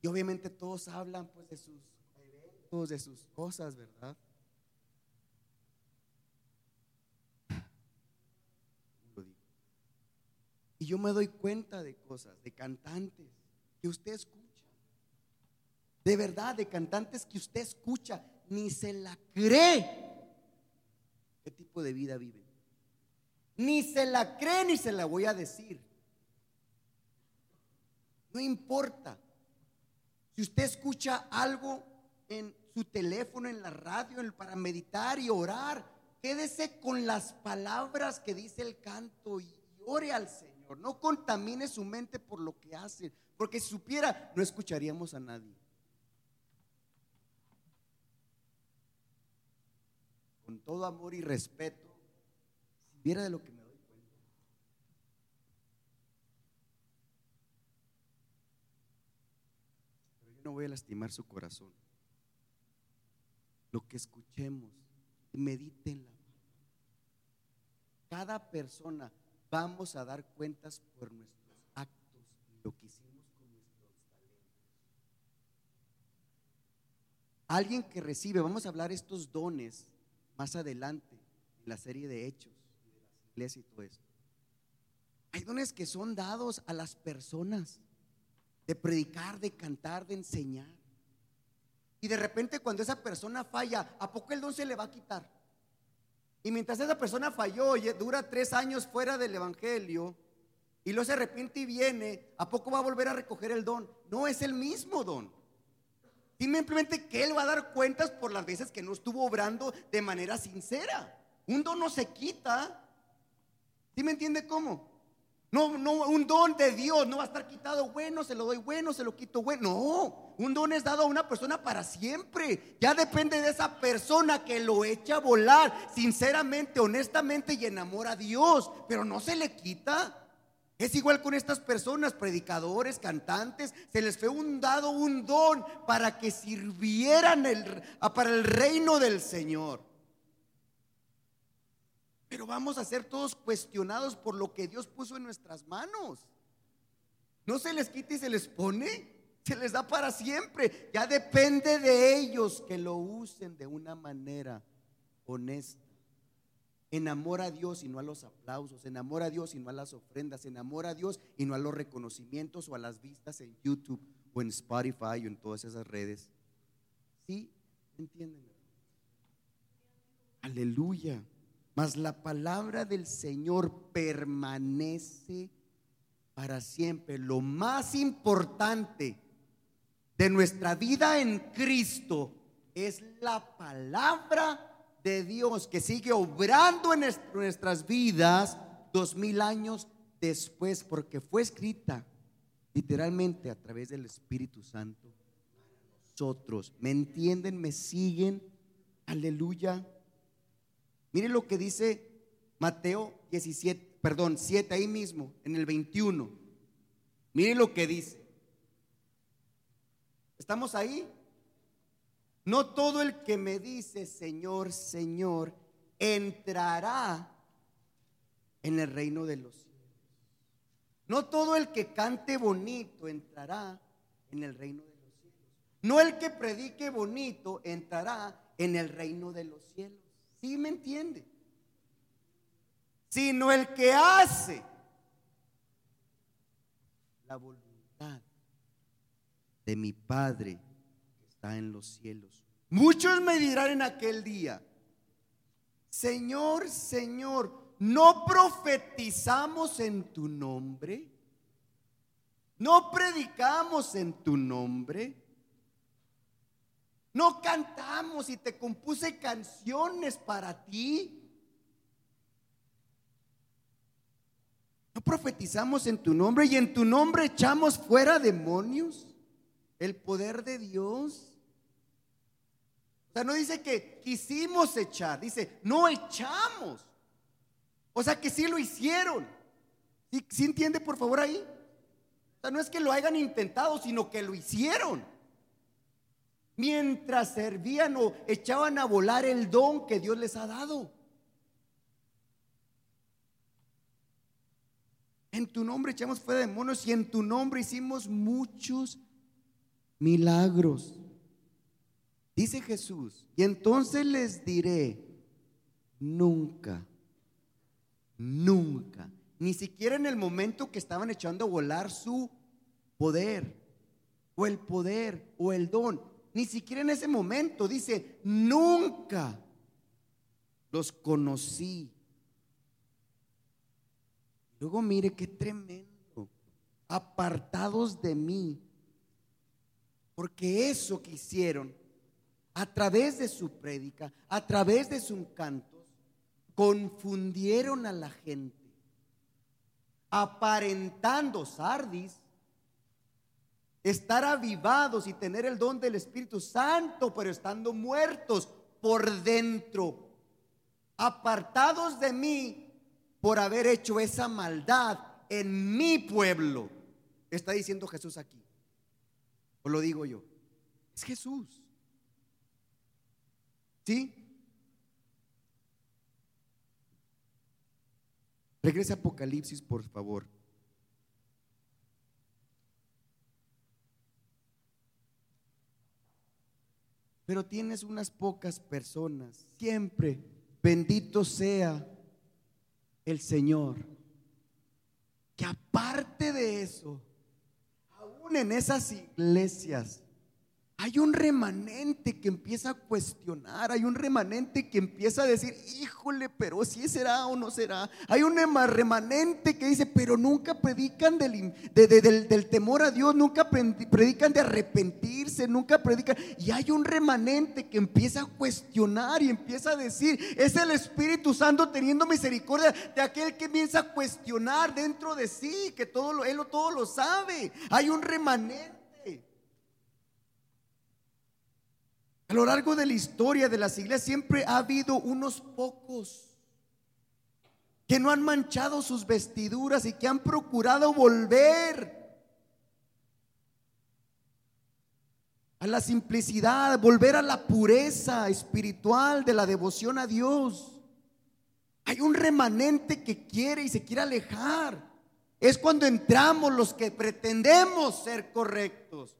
Y obviamente todos hablan pues de sus eventos, de sus cosas, ¿verdad? Y yo me doy cuenta de cosas, de cantantes que usted escucha. De verdad, de cantantes que usted escucha, ni se la cree. ¿Qué tipo de vida viven? Ni se la cree ni se la voy a decir. No importa. Si usted escucha algo en su teléfono, en la radio, para meditar y orar, quédese con las palabras que dice el canto y ore al Señor. No contamine su mente por lo que hace, porque si supiera, no escucharíamos a nadie. Con todo amor y respeto, viera de lo que me doy cuenta. Pero yo no voy a lastimar su corazón. Lo que escuchemos, medítenla. Cada persona vamos a dar cuentas por nuestros actos lo que hicimos con nuestros talentos. Alguien que recibe, vamos a hablar estos dones más adelante en la serie de hechos y todo. Hay dones que son dados a las personas de predicar, de cantar, de enseñar. Y de repente cuando esa persona falla, ¿a poco el don se le va a quitar? Y mientras esa persona falló dura tres años fuera del Evangelio y luego se arrepiente y viene, ¿a poco va a volver a recoger el don? No es el mismo don. Simplemente que Él va a dar cuentas por las veces que no estuvo obrando de manera sincera. Un don no se quita. ¿Sí me entiende cómo? No, no, un don de Dios no va a estar quitado. Bueno, se lo doy bueno, se lo quito bueno. No, un don es dado a una persona para siempre. Ya depende de esa persona que lo echa a volar sinceramente, honestamente y enamora a Dios. Pero no se le quita. Es igual con estas personas, predicadores, cantantes, se les fue un dado un don para que sirvieran para el reino del Señor. Pero vamos a ser todos cuestionados por lo que Dios puso en nuestras manos. No se les quita y se les pone, se les da para siempre. Ya depende de ellos que lo usen de una manera honesta. Enamora a Dios y no a los aplausos, enamora a Dios y no a las ofrendas, enamora a Dios y no a los reconocimientos o a las vistas en YouTube o en Spotify o en todas esas redes. ¿Sí? ¿Entienden? Aleluya. Mas la palabra del Señor permanece para siempre. Lo más importante de nuestra vida en Cristo es la palabra de Dios que sigue obrando en nuestras vidas dos mil años después, porque fue escrita literalmente a través del Espíritu Santo nosotros. ¿Me entienden? ¿Me siguen? Aleluya. Miren lo que dice Mateo 17, perdón, 7 ahí mismo, en el 21. Miren lo que dice. ¿Estamos ahí? No todo el que me dice Señor, Señor, entrará en el reino de los cielos. No todo el que cante bonito entrará en el reino de los cielos. No el que predique bonito entrará en el reino de los cielos. ¿Sí me entiende? Sino el que hace la voluntad de mi Padre en los cielos. Muchos me dirán en aquel día, Señor, Señor, ¿no profetizamos en tu nombre? ¿No predicamos en tu nombre? ¿No cantamos y te compuse canciones para ti? ¿No profetizamos en tu nombre y en tu nombre echamos fuera demonios? El poder de Dios sea, no dice que quisimos echar, dice, no echamos. O sea, que sí lo hicieron. ¿Sí, entiende por favor ahí? O sea, no es que lo hayan intentado, sino que lo hicieron. Mientras servían o echaban a volar el don que Dios les ha dado. En tu nombre echamos fuera demonios y en tu nombre hicimos muchos milagros. Dice Jesús, y entonces les diré, nunca, nunca, ni siquiera en el momento que estaban echando a volar su poder, o el poder, o el don, ni siquiera en ese momento, dice, nunca los conocí. Luego mire qué tremendo, apartados de mí, porque eso que hicieron a través de su prédica, a través de sus cantos, confundieron a la gente, aparentando sardis, estar avivados y tener el don del Espíritu Santo, pero estando muertos por dentro, apartados de mí por haber hecho esa maldad en mi pueblo. Está diciendo Jesús aquí. O lo digo yo. Es Jesús. ¿Sí? Regresa a Apocalipsis, por favor. Pero tienes unas pocas personas. Siempre, bendito sea el Señor. Que aparte de eso, aún en esas iglesias, hay un remanente que empieza a cuestionar, hay un remanente que empieza a decir, híjole, pero si será o no será. Hay un remanente que dice, pero nunca predican del, del, temor a Dios, nunca predican de arrepentirse, nunca predican. Y hay un remanente que empieza a cuestionar y empieza a decir, es el Espíritu Santo teniendo misericordia de aquel que empieza a cuestionar dentro de sí, que todo lo, él todo lo sabe. Hay un remanente. A lo largo de la historia de las iglesias siempre ha habido unos pocos que no han manchado sus vestiduras y que han procurado volver a la simplicidad, volver a la pureza espiritual de la devoción a Dios. Hay un remanente que quiere y se quiere alejar. Es cuando entramos los que pretendemos ser correctos,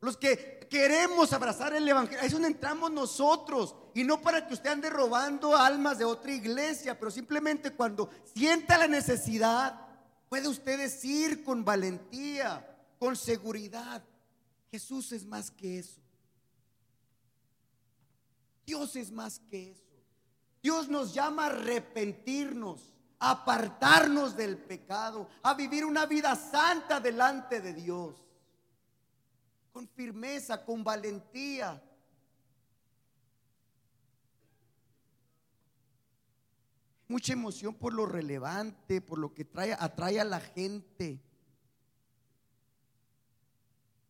los que queremos abrazar el Evangelio. es donde entramos nosotros. Y no para que usted ande robando almas de otra iglesia, pero simplemente cuando sienta la necesidad, puede usted decir con valentía, con seguridad, Jesús es más que eso. Dios es más que eso. Dios nos llama a arrepentirnos, a apartarnos del pecado, a vivir una vida santa delante de Dios con firmeza, con valentía. Mucha emoción por lo relevante, por lo que trae, atrae a la gente.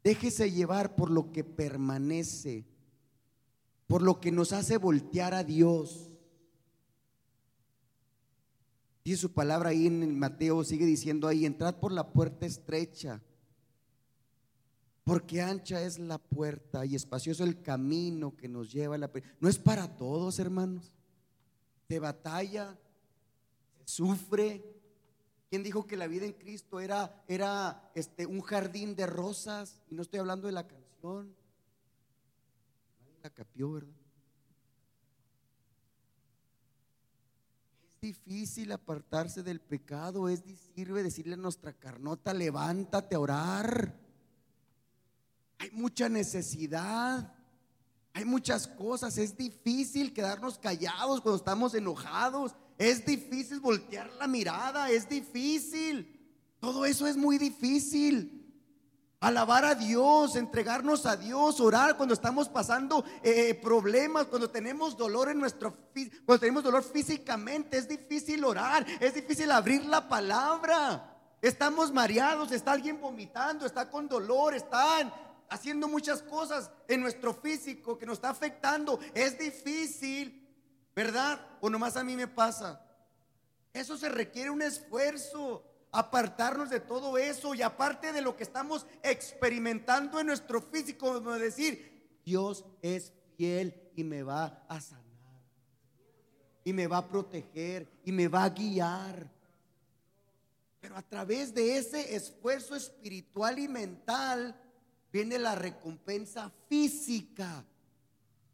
Déjese llevar por lo que permanece, por lo que nos hace voltear a Dios. Dice su palabra ahí en Mateo, sigue diciendo ahí, entrad por la puerta estrecha porque ancha es la puerta y espacioso el camino que nos lleva a la... No es para todos, hermanos. Se batalla, se sufre. ¿Quién dijo que la vida en Cristo era, era este, un jardín de rosas? Y no estoy hablando de la canción. Nadie la capió, ¿verdad? Es difícil apartarse del pecado, es sirve decirle a nuestra carnota, levántate a orar. Hay mucha necesidad. Hay muchas cosas. Es difícil quedarnos callados cuando estamos enojados. Es difícil voltear la mirada. Es difícil. Todo eso es muy difícil. Alabar a Dios, entregarnos a Dios, orar cuando estamos pasando eh, problemas, cuando tenemos dolor en nuestro cuando tenemos dolor físicamente, es difícil orar, es difícil abrir la palabra. Estamos mareados, está alguien vomitando, está con dolor, están haciendo muchas cosas en nuestro físico que nos está afectando. Es difícil, ¿verdad? O nomás a mí me pasa. Eso se requiere un esfuerzo, apartarnos de todo eso y aparte de lo que estamos experimentando en nuestro físico, decir, Dios es fiel y me va a sanar. Y me va a proteger y me va a guiar. Pero a través de ese esfuerzo espiritual y mental, viene la recompensa física,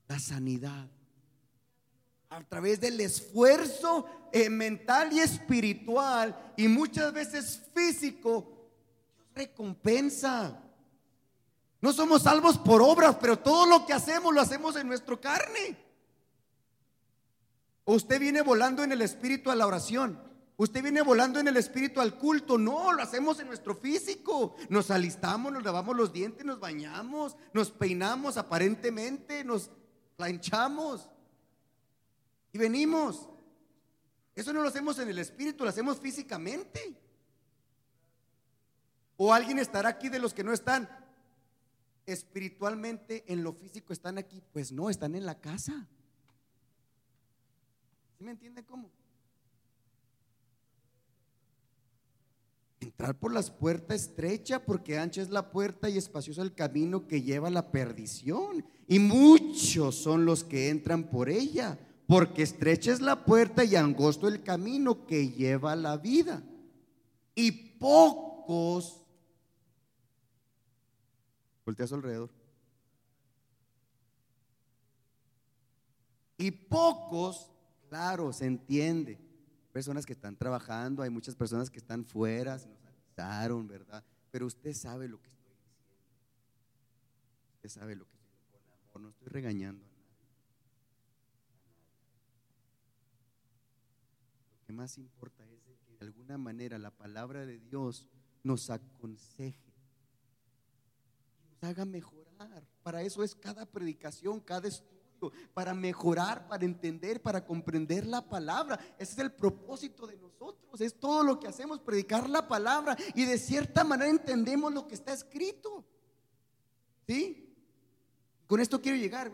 la sanidad. a través del esfuerzo eh, mental y espiritual y muchas veces físico, Dios recompensa. No somos salvos por obras, pero todo lo que hacemos lo hacemos en nuestra carne. Usted viene volando en el espíritu a la oración. Usted viene volando en el espíritu al culto. No, lo hacemos en nuestro físico. Nos alistamos, nos lavamos los dientes, nos bañamos, nos peinamos aparentemente, nos planchamos y venimos. Eso no lo hacemos en el espíritu, lo hacemos físicamente. O alguien estará aquí de los que no están espiritualmente en lo físico, están aquí. Pues no, están en la casa. ¿Sí me entiende cómo? Entrar por las puertas estrecha, porque ancha es la puerta y espacioso el camino que lleva a la perdición. Y muchos son los que entran por ella, porque estrecha es la puerta y angosto el camino que lleva a la vida. Y pocos, volteas alrededor, y pocos Claro, se entiende. Personas que están trabajando, hay muchas personas que están fuera, se nos avisaron, ¿verdad? Pero usted sabe lo que estoy diciendo. Usted sabe lo que estoy diciendo con amor, no estoy regañando a nadie. Lo que más importa es que de alguna manera la palabra de Dios nos aconseje y nos haga mejorar. Para eso es cada predicación, cada estudio para mejorar, para entender, para comprender la palabra. Ese es el propósito de nosotros. Es todo lo que hacemos, predicar la palabra y de cierta manera entendemos lo que está escrito. ¿Sí? Con esto quiero llegar.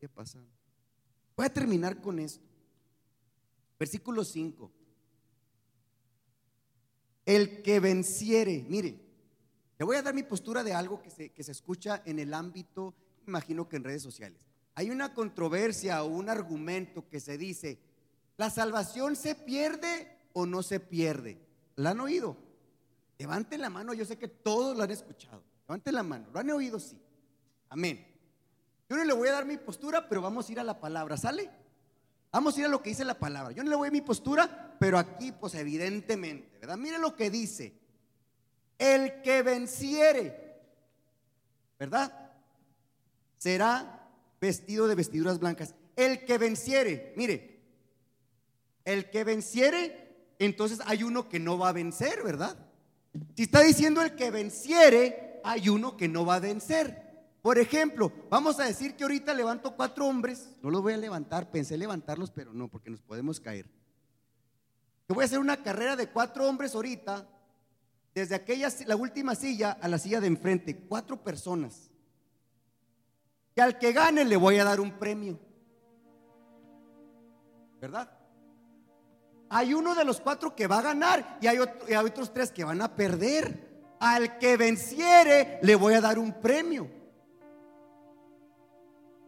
¿Qué pasa? Voy a terminar con esto. Versículo 5. El que venciere, mire, le voy a dar mi postura de algo que se, que se escucha en el ámbito imagino que en redes sociales. Hay una controversia o un argumento que se dice, ¿la salvación se pierde o no se pierde? ¿La han oído? Levanten la mano, yo sé que todos lo han escuchado. Levanten la mano, ¿lo han oído? Sí. Amén. Yo no le voy a dar mi postura, pero vamos a ir a la palabra, ¿sale? Vamos a ir a lo que dice la palabra. Yo no le voy a mi postura, pero aquí, pues evidentemente, ¿verdad? Mire lo que dice. El que venciere, ¿verdad? Será vestido de vestiduras blancas. El que venciere, mire, el que venciere, entonces hay uno que no va a vencer, ¿verdad? Si está diciendo el que venciere, hay uno que no va a vencer. Por ejemplo, vamos a decir que ahorita levanto cuatro hombres, no los voy a levantar, pensé levantarlos, pero no, porque nos podemos caer. Yo voy a hacer una carrera de cuatro hombres ahorita, desde aquella, la última silla a la silla de enfrente, cuatro personas que al que gane le voy a dar un premio. ¿Verdad? Hay uno de los cuatro que va a ganar y hay, otros tres que van a perder. Al que venciere le voy a dar un premio.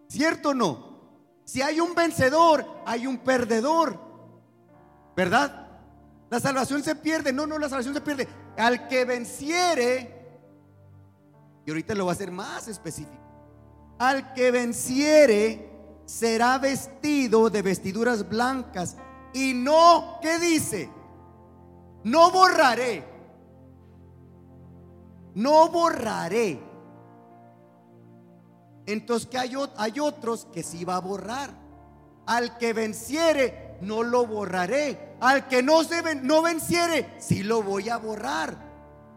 ¿Cierto o no? Si hay un vencedor, hay un perdedor. ¿Verdad? La salvación se pierde. No, no, la salvación se pierde. Al que venciere, y ahorita lo voy a hacer más específico al que venciere será vestido de vestiduras blancas y no, ¿qué dice? No borraré. No borraré. Entonces que hay, hay otros que sí va a borrar. Al que venciere, no lo borraré. Al que no, se no venciere, sí lo voy a borrar.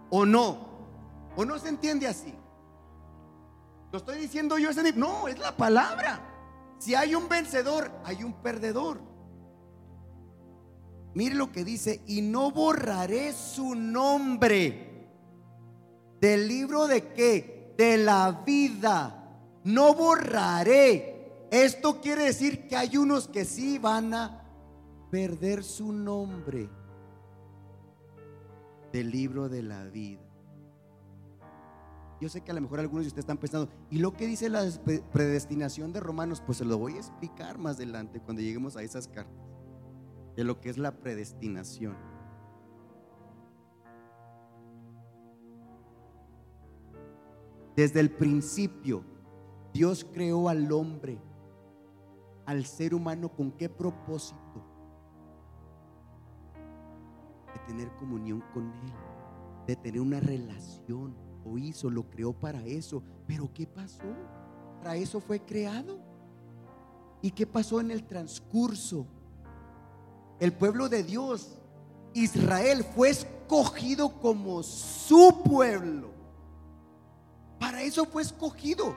¿O no? ¿O no se entiende así? Lo estoy diciendo yo, ese no, es la palabra. Si hay un vencedor, hay un perdedor. Mire lo que dice, y no borraré su nombre del libro de qué? De la vida. No borraré. Esto quiere decir que hay unos que sí van a perder su nombre del libro de la vida. Yo sé que a lo mejor algunos de ustedes están pensando, ¿y lo que dice la predestinación de Romanos? Pues se lo voy a explicar más adelante cuando lleguemos a esas cartas, de lo que es la predestinación. Desde el principio, Dios creó al hombre al ser humano con qué propósito? De tener comunión con Él, de tener una relación. Lo hizo, lo creó para eso. Pero ¿qué pasó? Para eso fue creado. ¿Y qué pasó en el transcurso? El pueblo de Dios, Israel, fue escogido como su pueblo. Para eso fue escogido,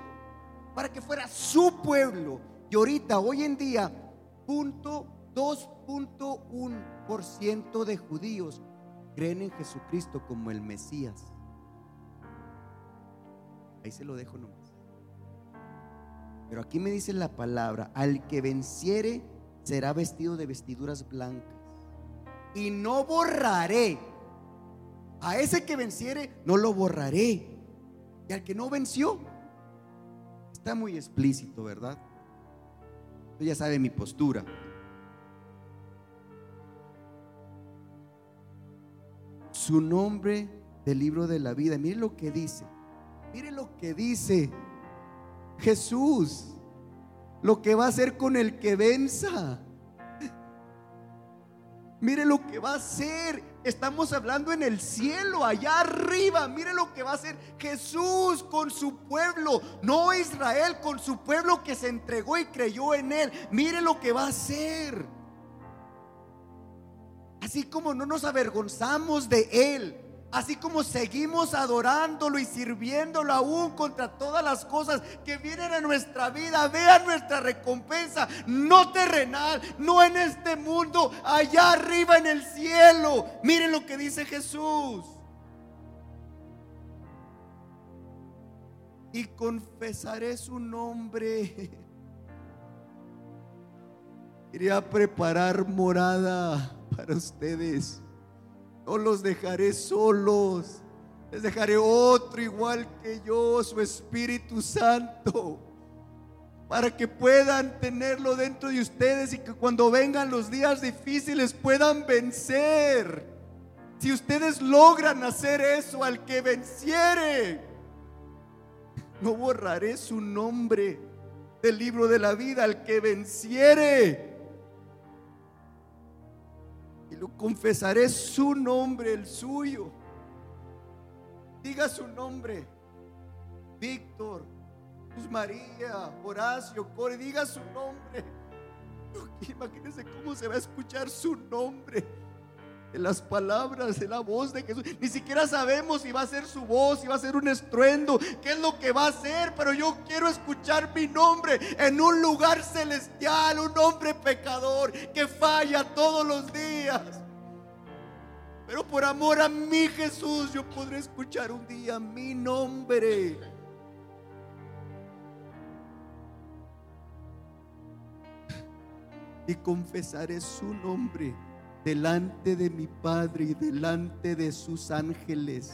para que fuera su pueblo. Y ahorita, hoy en día, punto 2.1% de judíos creen en Jesucristo como el Mesías. Ahí se lo dejo nomás. Pero aquí me dice la palabra, al que venciere será vestido de vestiduras blancas. Y no borraré. A ese que venciere, no lo borraré. Y al que no venció, está muy explícito, ¿verdad? Usted ya sabe mi postura. Su nombre del libro de la vida. Mire lo que dice. Mire lo que dice Jesús. Lo que va a hacer con el que venza. Mire lo que va a hacer. Estamos hablando en el cielo, allá arriba. Mire lo que va a hacer Jesús con su pueblo. No Israel, con su pueblo que se entregó y creyó en él. Mire lo que va a hacer. Así como no nos avergonzamos de él Así como seguimos adorándolo y sirviéndolo aún contra todas las cosas que vienen a nuestra vida, vean nuestra recompensa, no terrenal, no en este mundo, allá arriba en el cielo. Miren lo que dice Jesús. Y confesaré su nombre. Iré a preparar morada para ustedes no los dejaré solos. Les dejaré otro igual que yo, su Espíritu Santo, para que puedan tenerlo dentro de ustedes y que cuando vengan los días difíciles puedan vencer. Si ustedes logran hacer eso al que venciere, no borraré su nombre del libro de la vida al que venciere y lo confesaré su nombre, el suyo. Diga su nombre. Víctor, Luz María, Horacio, Core, diga su nombre. Imagínense cómo se va a escuchar su nombre las palabras, de la voz de Jesús. Ni siquiera sabemos si va a ser su voz, si va a ser un estruendo, qué es lo que va a ser, pero yo quiero escuchar mi nombre en un lugar celestial, un hombre pecador que falla todos los días. Pero por amor a mi Jesús, yo podré escuchar un día mi nombre. Y confesaré su nombre delante de mi Padre y delante de sus ángeles.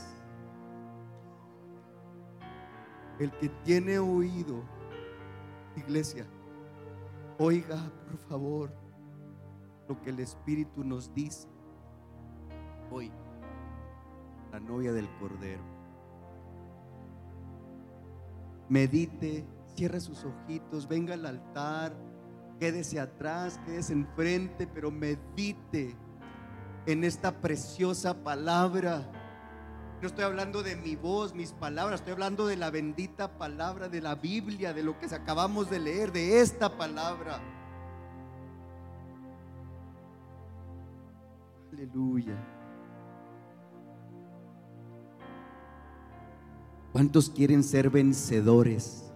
El que tiene oído, iglesia, oiga por favor lo que el Espíritu nos dice hoy, la novia del Cordero. Medite, cierre sus ojitos, venga al altar quédese atrás, quédese enfrente, pero medite en esta preciosa palabra. No estoy hablando de mi voz, mis palabras, estoy hablando de la bendita palabra de la Biblia, de lo que acabamos de leer, de esta palabra. Aleluya. ¿Cuántos quieren ser vencedores?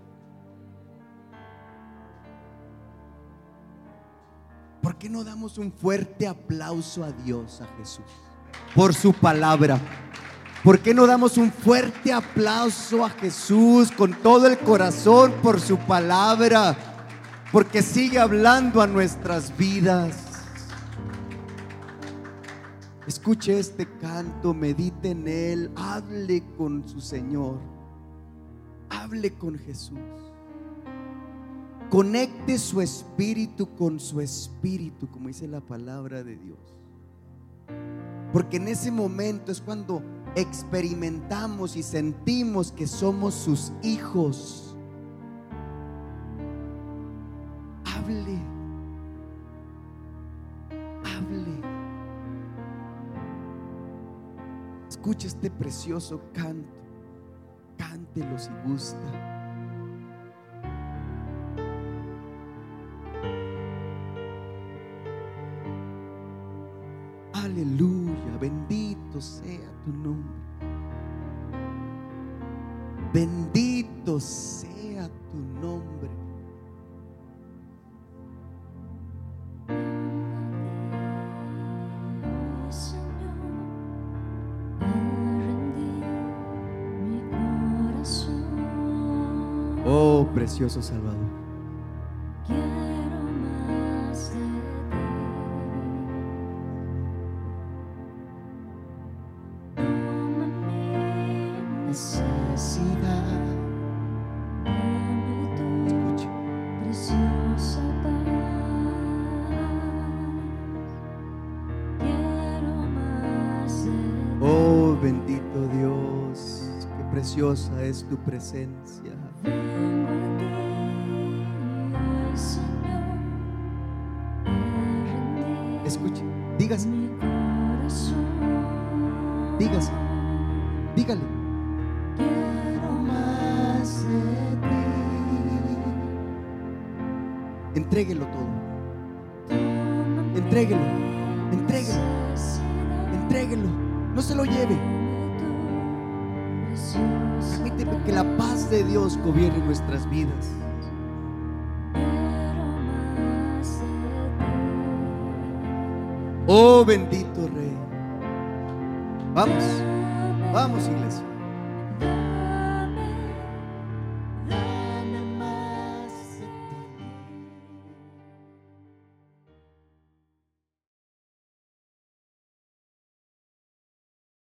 Qué no damos un fuerte aplauso a Dios, a Jesús, por su palabra? ¿Por qué no damos un fuerte aplauso a Jesús con todo el corazón por su palabra? Porque sigue hablando a nuestras vidas. Escuche este canto, medite en él, hable con su Señor, hable con Jesús. Conecte su espíritu con su espíritu, como dice la palabra de Dios. Porque en ese momento es cuando experimentamos y sentimos que somos sus hijos. hable, hable. Escucha este precioso canto, cántelo si gusta. Bendito sea tu nombre. Corazón. Oh, precioso Salvador. Es tu presencia. Escuche. Dígase, dígase. Dígale. Quiero más de ti. Entréguelo todo. Entréguelo. De Dios gobierne nuestras vidas. Oh, bendito Rey. Vamos. Vamos, iglesia.